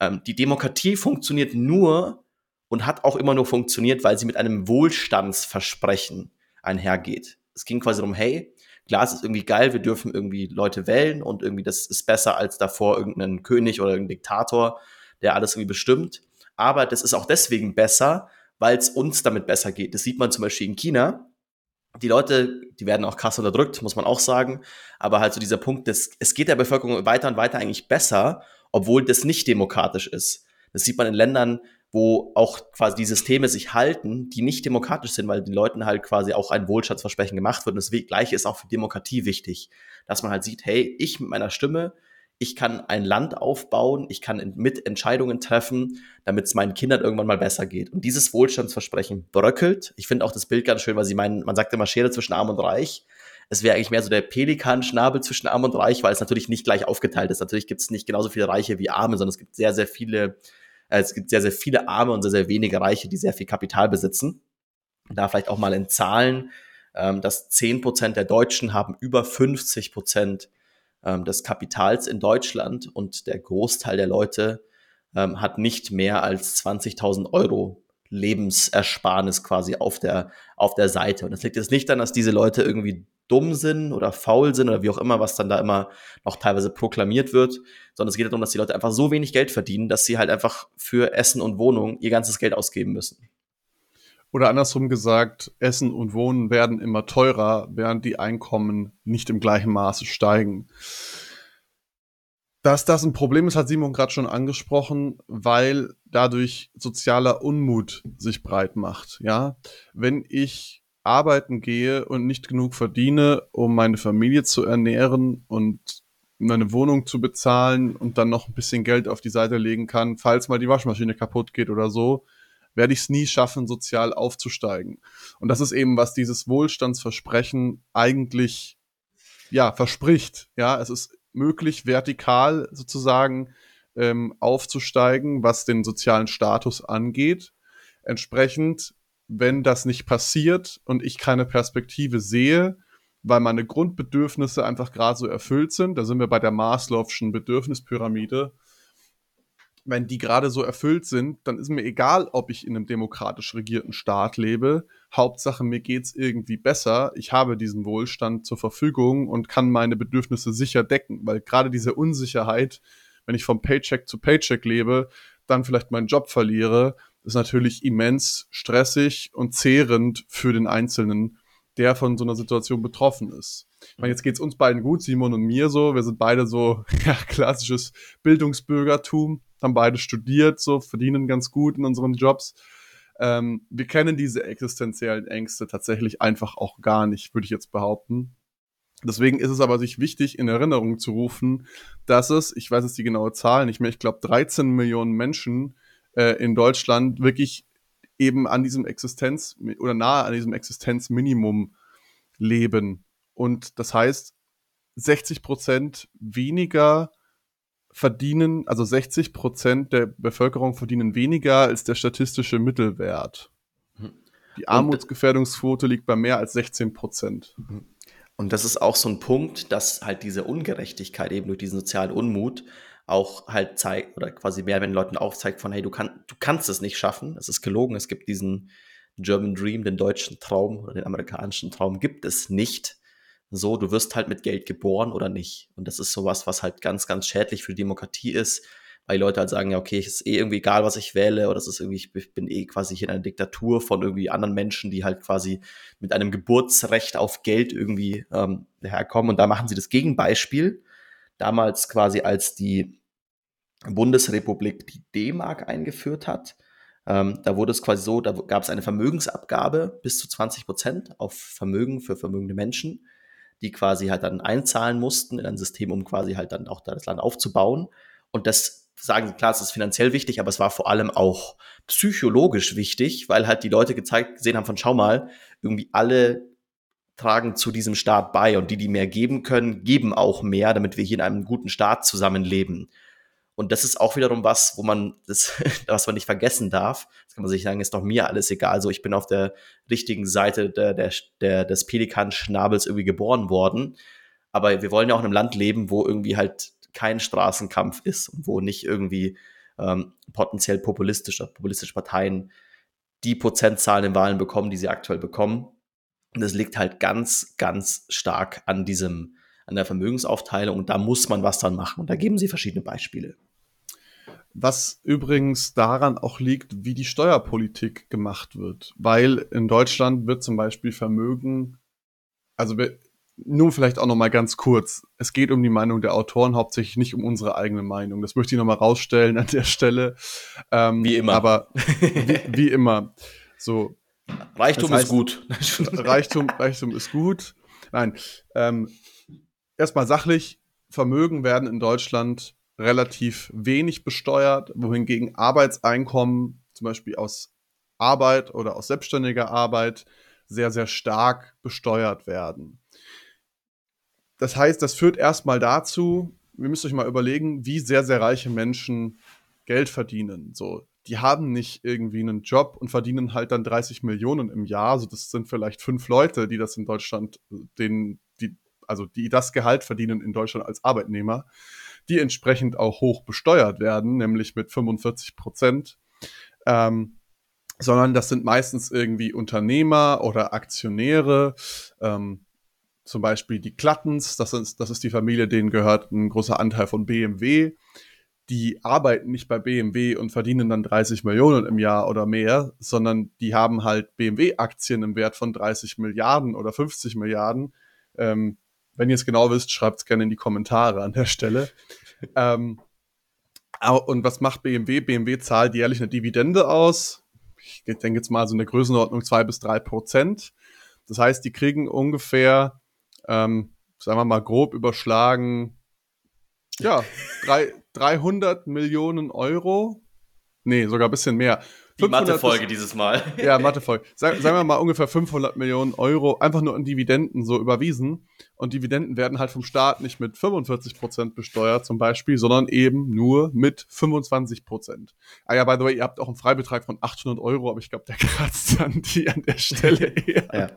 S2: ähm, die Demokratie funktioniert nur und hat auch immer nur funktioniert, weil sie mit einem Wohlstandsversprechen einhergeht. Es ging quasi darum, hey, klar, es ist irgendwie geil, wir dürfen irgendwie Leute wählen und irgendwie das ist besser als davor irgendein König oder irgendein Diktator, der alles irgendwie bestimmt. Aber das ist auch deswegen besser, weil es uns damit besser geht. Das sieht man zum Beispiel in China. Die Leute, die werden auch krass unterdrückt, muss man auch sagen. Aber halt so dieser Punkt, das, es geht der Bevölkerung weiter und weiter eigentlich besser, obwohl das nicht demokratisch ist. Das sieht man in Ländern, wo auch quasi die Systeme sich halten, die nicht demokratisch sind, weil den Leuten halt quasi auch ein Wohlstandsversprechen gemacht wird. Und das Gleiche ist auch für Demokratie wichtig, dass man halt sieht, hey, ich mit meiner Stimme, ich kann ein Land aufbauen, ich kann mit Entscheidungen treffen, damit es meinen Kindern irgendwann mal besser geht. Und dieses Wohlstandsversprechen bröckelt. Ich finde auch das Bild ganz schön, weil sie meinen, man sagt immer Schere zwischen Arm und Reich. Es wäre eigentlich mehr so der Pelikanschnabel zwischen Arm und Reich, weil es natürlich nicht gleich aufgeteilt ist. Natürlich gibt es nicht genauso viele Reiche wie Arme, sondern es gibt sehr, sehr viele es gibt sehr, sehr viele Arme und sehr, sehr wenige Reiche, die sehr viel Kapital besitzen. Da vielleicht auch mal in Zahlen, ähm, dass 10% der Deutschen haben über 50% ähm, des Kapitals in Deutschland und der Großteil der Leute ähm, hat nicht mehr als 20.000 Euro Lebensersparnis quasi auf der, auf der Seite. Und das liegt jetzt nicht daran, dass diese Leute irgendwie dumm sind oder faul sind oder wie auch immer, was dann da immer noch teilweise proklamiert wird, sondern es geht darum, dass die Leute einfach so wenig Geld verdienen, dass sie halt einfach für Essen und Wohnung ihr ganzes Geld ausgeben müssen.
S1: Oder andersrum gesagt, Essen und Wohnen werden immer teurer, während die Einkommen nicht im gleichen Maße steigen. Dass das ein Problem ist, hat Simon gerade schon angesprochen, weil dadurch sozialer Unmut sich breit macht. Ja, wenn ich arbeiten gehe und nicht genug verdiene, um meine Familie zu ernähren und meine Wohnung zu bezahlen und dann noch ein bisschen Geld auf die Seite legen kann, falls mal die Waschmaschine kaputt geht oder so, werde ich es nie schaffen, sozial aufzusteigen. Und das ist eben, was dieses Wohlstandsversprechen eigentlich ja verspricht. Ja, es ist möglich, vertikal sozusagen ähm, aufzusteigen, was den sozialen Status angeht. Entsprechend wenn das nicht passiert und ich keine Perspektive sehe, weil meine Grundbedürfnisse einfach gerade so erfüllt sind, da sind wir bei der Maslow'schen Bedürfnispyramide, wenn die gerade so erfüllt sind, dann ist mir egal, ob ich in einem demokratisch regierten Staat lebe. Hauptsache, mir geht's irgendwie besser. Ich habe diesen Wohlstand zur Verfügung und kann meine Bedürfnisse sicher decken, weil gerade diese Unsicherheit, wenn ich vom Paycheck zu Paycheck lebe, dann vielleicht meinen Job verliere, ist natürlich immens stressig und zehrend für den Einzelnen, der von so einer Situation betroffen ist. Ich meine, jetzt geht's uns beiden gut, Simon und mir so. Wir sind beide so ja, klassisches Bildungsbürgertum, haben beide studiert, so verdienen ganz gut in unseren Jobs. Ähm, wir kennen diese existenziellen Ängste tatsächlich einfach auch gar nicht, würde ich jetzt behaupten. Deswegen ist es aber sich wichtig, in Erinnerung zu rufen, dass es, ich weiß jetzt die genaue Zahl nicht mehr, ich glaube 13 Millionen Menschen äh, in Deutschland wirklich eben an diesem Existenz oder nahe an diesem Existenzminimum leben. Und das heißt, 60 Prozent weniger verdienen, also 60 Prozent der Bevölkerung verdienen weniger als der statistische Mittelwert. Mhm. Die Armutsgefährdungsquote liegt bei mehr als 16 Prozent. Mhm.
S2: Und das ist auch so ein Punkt, dass halt diese Ungerechtigkeit eben durch diesen sozialen Unmut auch halt zeigt oder quasi mehr den Leuten aufzeigt von, hey, du, kann, du kannst es nicht schaffen, es ist gelogen, es gibt diesen German Dream, den deutschen Traum oder den amerikanischen Traum gibt es nicht. So, du wirst halt mit Geld geboren oder nicht. Und das ist sowas, was halt ganz, ganz schädlich für die Demokratie ist, weil die Leute halt sagen, ja, okay, es ist eh irgendwie egal, was ich wähle, oder es ist irgendwie, ich bin eh quasi hier in einer Diktatur von irgendwie anderen Menschen, die halt quasi mit einem Geburtsrecht auf Geld irgendwie ähm, herkommen. Und da machen sie das Gegenbeispiel. Damals quasi, als die Bundesrepublik die D-Mark eingeführt hat. Ähm, da wurde es quasi so, da gab es eine Vermögensabgabe bis zu 20 Prozent auf Vermögen für vermögende Menschen, die quasi halt dann einzahlen mussten in ein System, um quasi halt dann auch das Land aufzubauen. Und das sagen sie, klar, es ist finanziell wichtig, aber es war vor allem auch psychologisch wichtig, weil halt die Leute gezeigt, gesehen haben von, schau mal, irgendwie alle tragen zu diesem Staat bei und die, die mehr geben können, geben auch mehr, damit wir hier in einem guten Staat zusammenleben. Und das ist auch wiederum was, wo man das, was man nicht vergessen darf. Kann man sich sagen, ist doch mir alles egal. So, ich bin auf der richtigen Seite der, der, der, des Pelikanschnabels irgendwie geboren worden. Aber wir wollen ja auch in einem Land leben, wo irgendwie halt kein Straßenkampf ist und wo nicht irgendwie ähm, potenziell populistische, populistische Parteien die Prozentzahlen in Wahlen bekommen, die sie aktuell bekommen. Und das liegt halt ganz, ganz stark an diesem, an der Vermögensaufteilung. Und da muss man was dran machen. Und da geben sie verschiedene Beispiele.
S1: Was übrigens daran auch liegt, wie die Steuerpolitik gemacht wird. Weil in Deutschland wird zum Beispiel Vermögen, also nur vielleicht auch noch mal ganz kurz. Es geht um die Meinung der Autoren, hauptsächlich nicht um unsere eigene Meinung. Das möchte ich noch mal rausstellen an der Stelle.
S2: Ähm, wie immer.
S1: Aber wie, wie immer. So.
S2: Reichtum das heißt, ist gut.
S1: Reichtum, Reichtum ist gut. Nein. Ähm, erstmal sachlich. Vermögen werden in Deutschland relativ wenig besteuert, wohingegen Arbeitseinkommen zum Beispiel aus Arbeit oder aus selbstständiger Arbeit sehr, sehr stark besteuert werden. Das heißt, das führt erstmal dazu, wir müssen euch mal überlegen, wie sehr, sehr reiche Menschen Geld verdienen. So, die haben nicht irgendwie einen Job und verdienen halt dann 30 Millionen im Jahr. Also das sind vielleicht fünf Leute, die das in Deutschland, den, die, also die das Gehalt verdienen in Deutschland als Arbeitnehmer, die entsprechend auch hoch besteuert werden, nämlich mit 45 Prozent. Ähm, sondern das sind meistens irgendwie Unternehmer oder Aktionäre, ähm, zum Beispiel die Klattens, das ist, das ist die Familie, denen gehört ein großer Anteil von BMW. Die arbeiten nicht bei BMW und verdienen dann 30 Millionen im Jahr oder mehr, sondern die haben halt BMW-Aktien im Wert von 30 Milliarden oder 50 Milliarden. Ähm, wenn ihr es genau wisst, schreibt es gerne in die Kommentare an der Stelle. ähm, und was macht BMW? BMW zahlt jährlich eine Dividende aus. Ich denke jetzt mal so eine Größenordnung zwei bis drei Prozent. Das heißt, die kriegen ungefähr ähm, sagen wir mal grob überschlagen, ja, drei, 300 Millionen Euro. Nee, sogar ein bisschen mehr.
S2: Die Mathefolge dieses Mal.
S1: Ja, Mathefolge. Sag, sagen wir mal ungefähr 500 Millionen Euro einfach nur in Dividenden so überwiesen. Und Dividenden werden halt vom Staat nicht mit 45 Prozent besteuert zum Beispiel, sondern eben nur mit 25 Prozent. Ah ja, by the way, ihr habt auch einen Freibetrag von 800 Euro, aber ich glaube, der kratzt dann die an der Stelle eher.
S2: ja.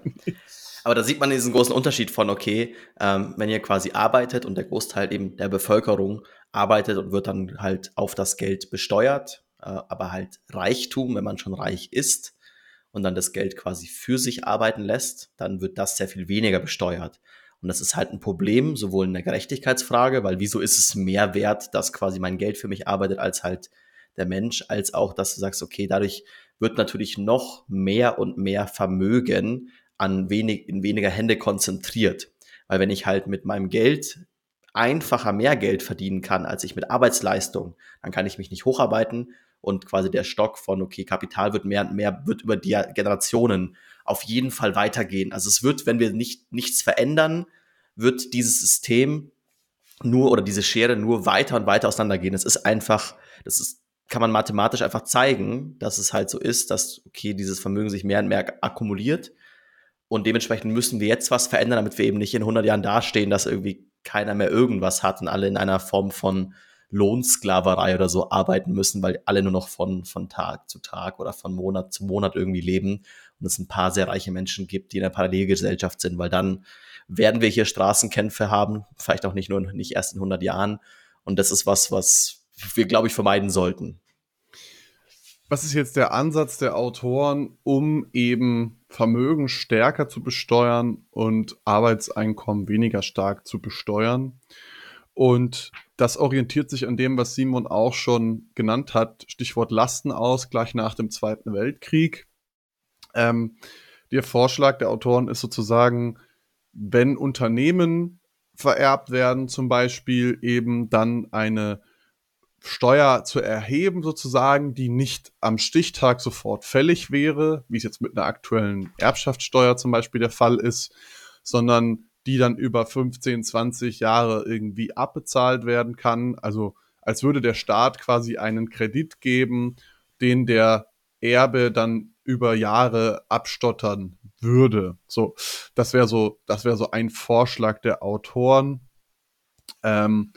S2: Aber da sieht man diesen großen Unterschied von, okay, ähm, wenn ihr quasi arbeitet und der Großteil eben der Bevölkerung arbeitet und wird dann halt auf das Geld besteuert, aber halt Reichtum, wenn man schon reich ist und dann das Geld quasi für sich arbeiten lässt, dann wird das sehr viel weniger besteuert. Und das ist halt ein Problem, sowohl in der Gerechtigkeitsfrage, weil wieso ist es mehr wert, dass quasi mein Geld für mich arbeitet, als halt der Mensch, als auch, dass du sagst, okay, dadurch wird natürlich noch mehr und mehr Vermögen an wenig, in weniger Hände konzentriert. Weil wenn ich halt mit meinem Geld einfacher mehr Geld verdienen kann, als ich mit Arbeitsleistung, dann kann ich mich nicht hocharbeiten und quasi der Stock von, okay, Kapital wird mehr und mehr, wird über die Generationen auf jeden Fall weitergehen. Also es wird, wenn wir nicht, nichts verändern, wird dieses System nur oder diese Schere nur weiter und weiter auseinandergehen. Es ist einfach, das ist, kann man mathematisch einfach zeigen, dass es halt so ist, dass, okay, dieses Vermögen sich mehr und mehr akkumuliert und dementsprechend müssen wir jetzt was verändern, damit wir eben nicht in 100 Jahren dastehen, dass irgendwie keiner mehr irgendwas hat und alle in einer Form von Lohnsklaverei oder so arbeiten müssen, weil alle nur noch von, von Tag zu Tag oder von Monat zu Monat irgendwie leben und es ein paar sehr reiche Menschen gibt, die in einer Parallelgesellschaft sind, weil dann werden wir hier Straßenkämpfe haben, vielleicht auch nicht nur nicht erst in 100 Jahren und das ist was, was wir, glaube ich, vermeiden sollten.
S1: Was ist jetzt der Ansatz der Autoren, um eben Vermögen stärker zu besteuern und Arbeitseinkommen weniger stark zu besteuern? Und das orientiert sich an dem, was Simon auch schon genannt hat, Stichwort Lastenausgleich nach dem Zweiten Weltkrieg. Ähm, der Vorschlag der Autoren ist sozusagen, wenn Unternehmen vererbt werden, zum Beispiel eben dann eine Steuer zu erheben, sozusagen, die nicht am Stichtag sofort fällig wäre, wie es jetzt mit einer aktuellen Erbschaftssteuer zum Beispiel der Fall ist, sondern die dann über 15, 20 Jahre irgendwie abbezahlt werden kann. Also als würde der Staat quasi einen Kredit geben, den der Erbe dann über Jahre abstottern würde. So, das wäre so, das wäre so ein Vorschlag der Autoren. Ähm,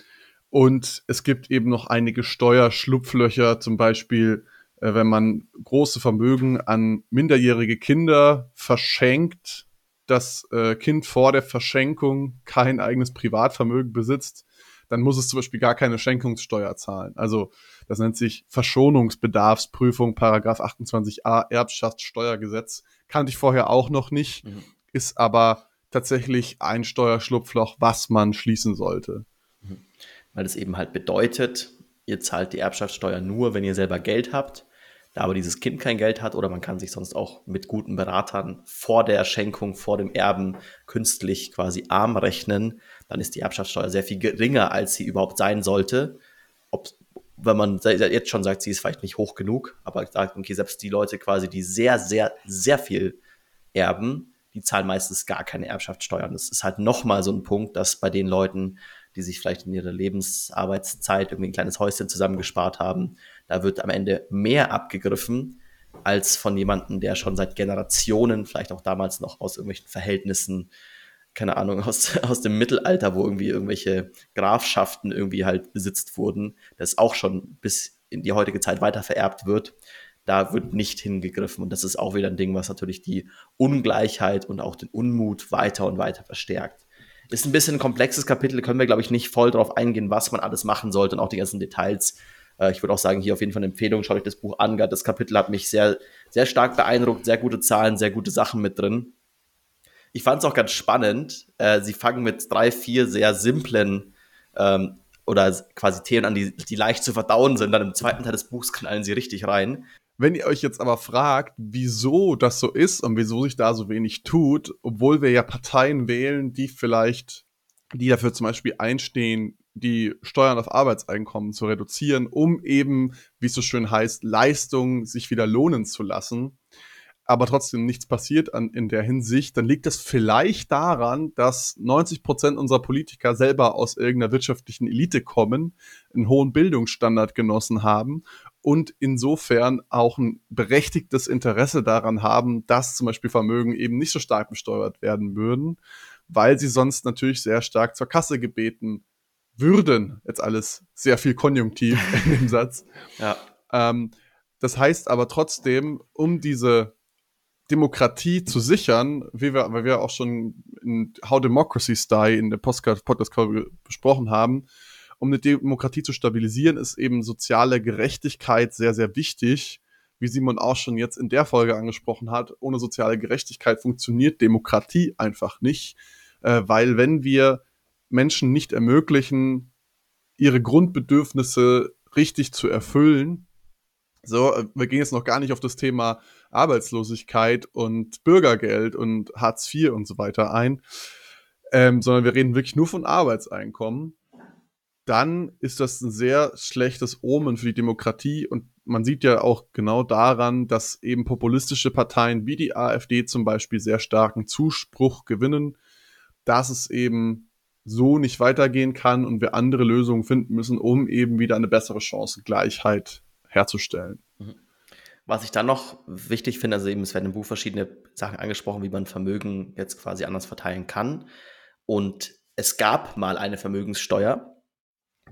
S1: und es gibt eben noch einige Steuerschlupflöcher, zum Beispiel, äh, wenn man große Vermögen an minderjährige Kinder verschenkt, das äh, Kind vor der Verschenkung kein eigenes Privatvermögen besitzt, dann muss es zum Beispiel gar keine Schenkungssteuer zahlen. Also das nennt sich Verschonungsbedarfsprüfung, Paragraph 28a Erbschaftssteuergesetz. Kannte ich vorher auch noch nicht, mhm. ist aber tatsächlich ein Steuerschlupfloch, was man schließen sollte
S2: weil das eben halt bedeutet, ihr zahlt die Erbschaftssteuer nur, wenn ihr selber Geld habt. Da aber dieses Kind kein Geld hat oder man kann sich sonst auch mit guten Beratern vor der Schenkung, vor dem Erben künstlich quasi arm rechnen, dann ist die Erbschaftssteuer sehr viel geringer, als sie überhaupt sein sollte. Ob, wenn man jetzt schon sagt, sie ist vielleicht nicht hoch genug, aber sagt, okay, selbst die Leute quasi, die sehr, sehr, sehr viel erben, die zahlen meistens gar keine Erbschaftssteuern. Das ist halt nochmal so ein Punkt, dass bei den Leuten, die sich vielleicht in ihrer Lebensarbeitszeit irgendwie ein kleines Häuschen zusammengespart haben. Da wird am Ende mehr abgegriffen als von jemandem, der schon seit Generationen, vielleicht auch damals noch aus irgendwelchen Verhältnissen, keine Ahnung, aus, aus dem Mittelalter, wo irgendwie irgendwelche Grafschaften irgendwie halt besitzt wurden, das auch schon bis in die heutige Zeit weiter vererbt wird, da wird nicht hingegriffen. Und das ist auch wieder ein Ding, was natürlich die Ungleichheit und auch den Unmut weiter und weiter verstärkt. Ist ein bisschen ein komplexes Kapitel, können wir, glaube ich, nicht voll darauf eingehen, was man alles machen sollte und auch die ganzen Details. Äh, ich würde auch sagen, hier auf jeden Fall eine Empfehlung, schaut euch das Buch an. Das Kapitel hat mich sehr, sehr stark beeindruckt, sehr gute Zahlen, sehr gute Sachen mit drin. Ich fand es auch ganz spannend. Äh, sie fangen mit drei, vier sehr simplen ähm, oder quasi Themen an, die, die leicht zu verdauen sind. Dann im zweiten Teil des Buchs knallen sie richtig rein.
S1: Wenn ihr euch jetzt aber fragt, wieso das so ist und wieso sich da so wenig tut, obwohl wir ja Parteien wählen, die vielleicht, die dafür zum Beispiel einstehen, die Steuern auf Arbeitseinkommen zu reduzieren, um eben, wie es so schön heißt, Leistungen sich wieder lohnen zu lassen, aber trotzdem nichts passiert an, in der Hinsicht, dann liegt das vielleicht daran, dass 90 Prozent unserer Politiker selber aus irgendeiner wirtschaftlichen Elite kommen, einen hohen Bildungsstandard genossen haben und insofern auch ein berechtigtes Interesse daran haben, dass zum Beispiel Vermögen eben nicht so stark besteuert werden würden, weil sie sonst natürlich sehr stark zur Kasse gebeten würden. Jetzt alles sehr viel Konjunktiv in dem Satz. Ja. Ähm, das heißt aber trotzdem, um diese Demokratie zu sichern, wie wir, weil wir auch schon in How Democracies Die in der Podcast-Folge besprochen haben, um eine Demokratie zu stabilisieren, ist eben soziale Gerechtigkeit sehr, sehr wichtig. Wie Simon auch schon jetzt in der Folge angesprochen hat, ohne soziale Gerechtigkeit funktioniert Demokratie einfach nicht, äh, weil wenn wir Menschen nicht ermöglichen, ihre Grundbedürfnisse richtig zu erfüllen, so, äh, wir gehen jetzt noch gar nicht auf das Thema Arbeitslosigkeit und Bürgergeld und Hartz IV und so weiter ein, ähm, sondern wir reden wirklich nur von Arbeitseinkommen. Dann ist das ein sehr schlechtes Omen für die Demokratie und man sieht ja auch genau daran, dass eben populistische Parteien wie die AfD zum Beispiel sehr starken Zuspruch gewinnen, dass es eben so nicht weitergehen kann und wir andere Lösungen finden müssen, um eben wieder eine bessere Chancengleichheit herzustellen. Mhm.
S2: Was ich dann noch wichtig finde, also eben, es werden im Buch verschiedene Sachen angesprochen, wie man Vermögen jetzt quasi anders verteilen kann. Und es gab mal eine Vermögenssteuer,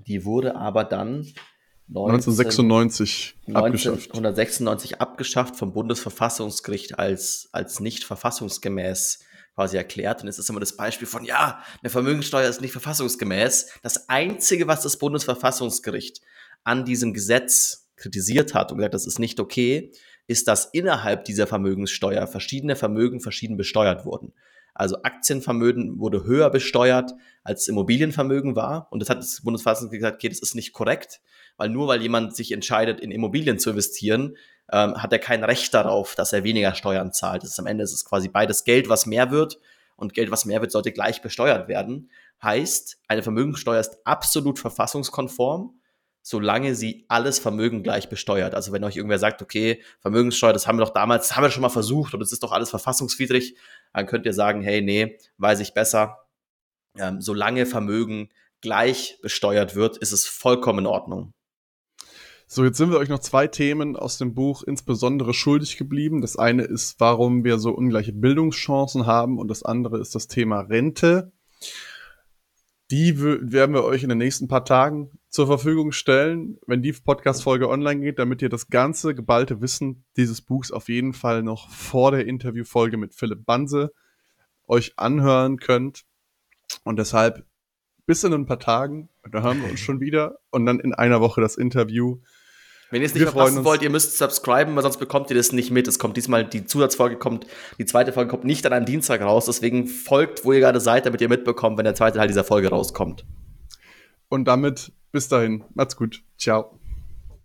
S2: die wurde aber dann
S1: 1996
S2: abgeschafft. 1996 abgeschafft vom Bundesverfassungsgericht als, als nicht verfassungsgemäß quasi erklärt. Und es ist immer das Beispiel von, ja, eine Vermögenssteuer ist nicht verfassungsgemäß. Das Einzige, was das Bundesverfassungsgericht an diesem Gesetz kritisiert hat und gesagt, das ist nicht okay, ist, dass innerhalb dieser Vermögenssteuer verschiedene Vermögen verschieden besteuert wurden. Also Aktienvermögen wurde höher besteuert, als Immobilienvermögen war. Und das hat das Bundesverfassungsgericht gesagt, okay, das ist nicht korrekt, weil nur weil jemand sich entscheidet, in Immobilien zu investieren, ähm, hat er kein Recht darauf, dass er weniger Steuern zahlt. Das ist am Ende ist es quasi beides Geld, was mehr wird. Und Geld, was mehr wird, sollte gleich besteuert werden. Heißt, eine Vermögenssteuer ist absolut verfassungskonform solange sie alles Vermögen gleich besteuert. Also wenn euch irgendwer sagt, okay, Vermögenssteuer, das haben wir doch damals, das haben wir schon mal versucht und es ist doch alles verfassungswidrig, dann könnt ihr sagen, hey, nee, weiß ich besser. Ähm, solange Vermögen gleich besteuert wird, ist es vollkommen in Ordnung.
S1: So, jetzt sind wir euch noch zwei Themen aus dem Buch insbesondere schuldig geblieben. Das eine ist, warum wir so ungleiche Bildungschancen haben und das andere ist das Thema Rente. Die werden wir euch in den nächsten paar Tagen zur Verfügung stellen, wenn die Podcast-Folge online geht, damit ihr das ganze geballte Wissen dieses Buchs auf jeden Fall noch vor der Interviewfolge mit Philipp Banse euch anhören könnt. Und deshalb bis in ein paar Tagen, da hören wir uns schon wieder und dann in einer Woche das Interview.
S2: Wenn ihr es nicht verpassen wollt, ihr müsst subscriben, weil sonst bekommt ihr das nicht mit. Es kommt diesmal, die Zusatzfolge kommt, die zweite Folge kommt nicht an einem Dienstag raus. Deswegen folgt, wo ihr gerade seid, damit ihr mitbekommt, wenn der zweite Teil dieser Folge rauskommt.
S1: Und damit bis dahin. Macht's gut. Ciao.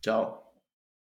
S2: Ciao.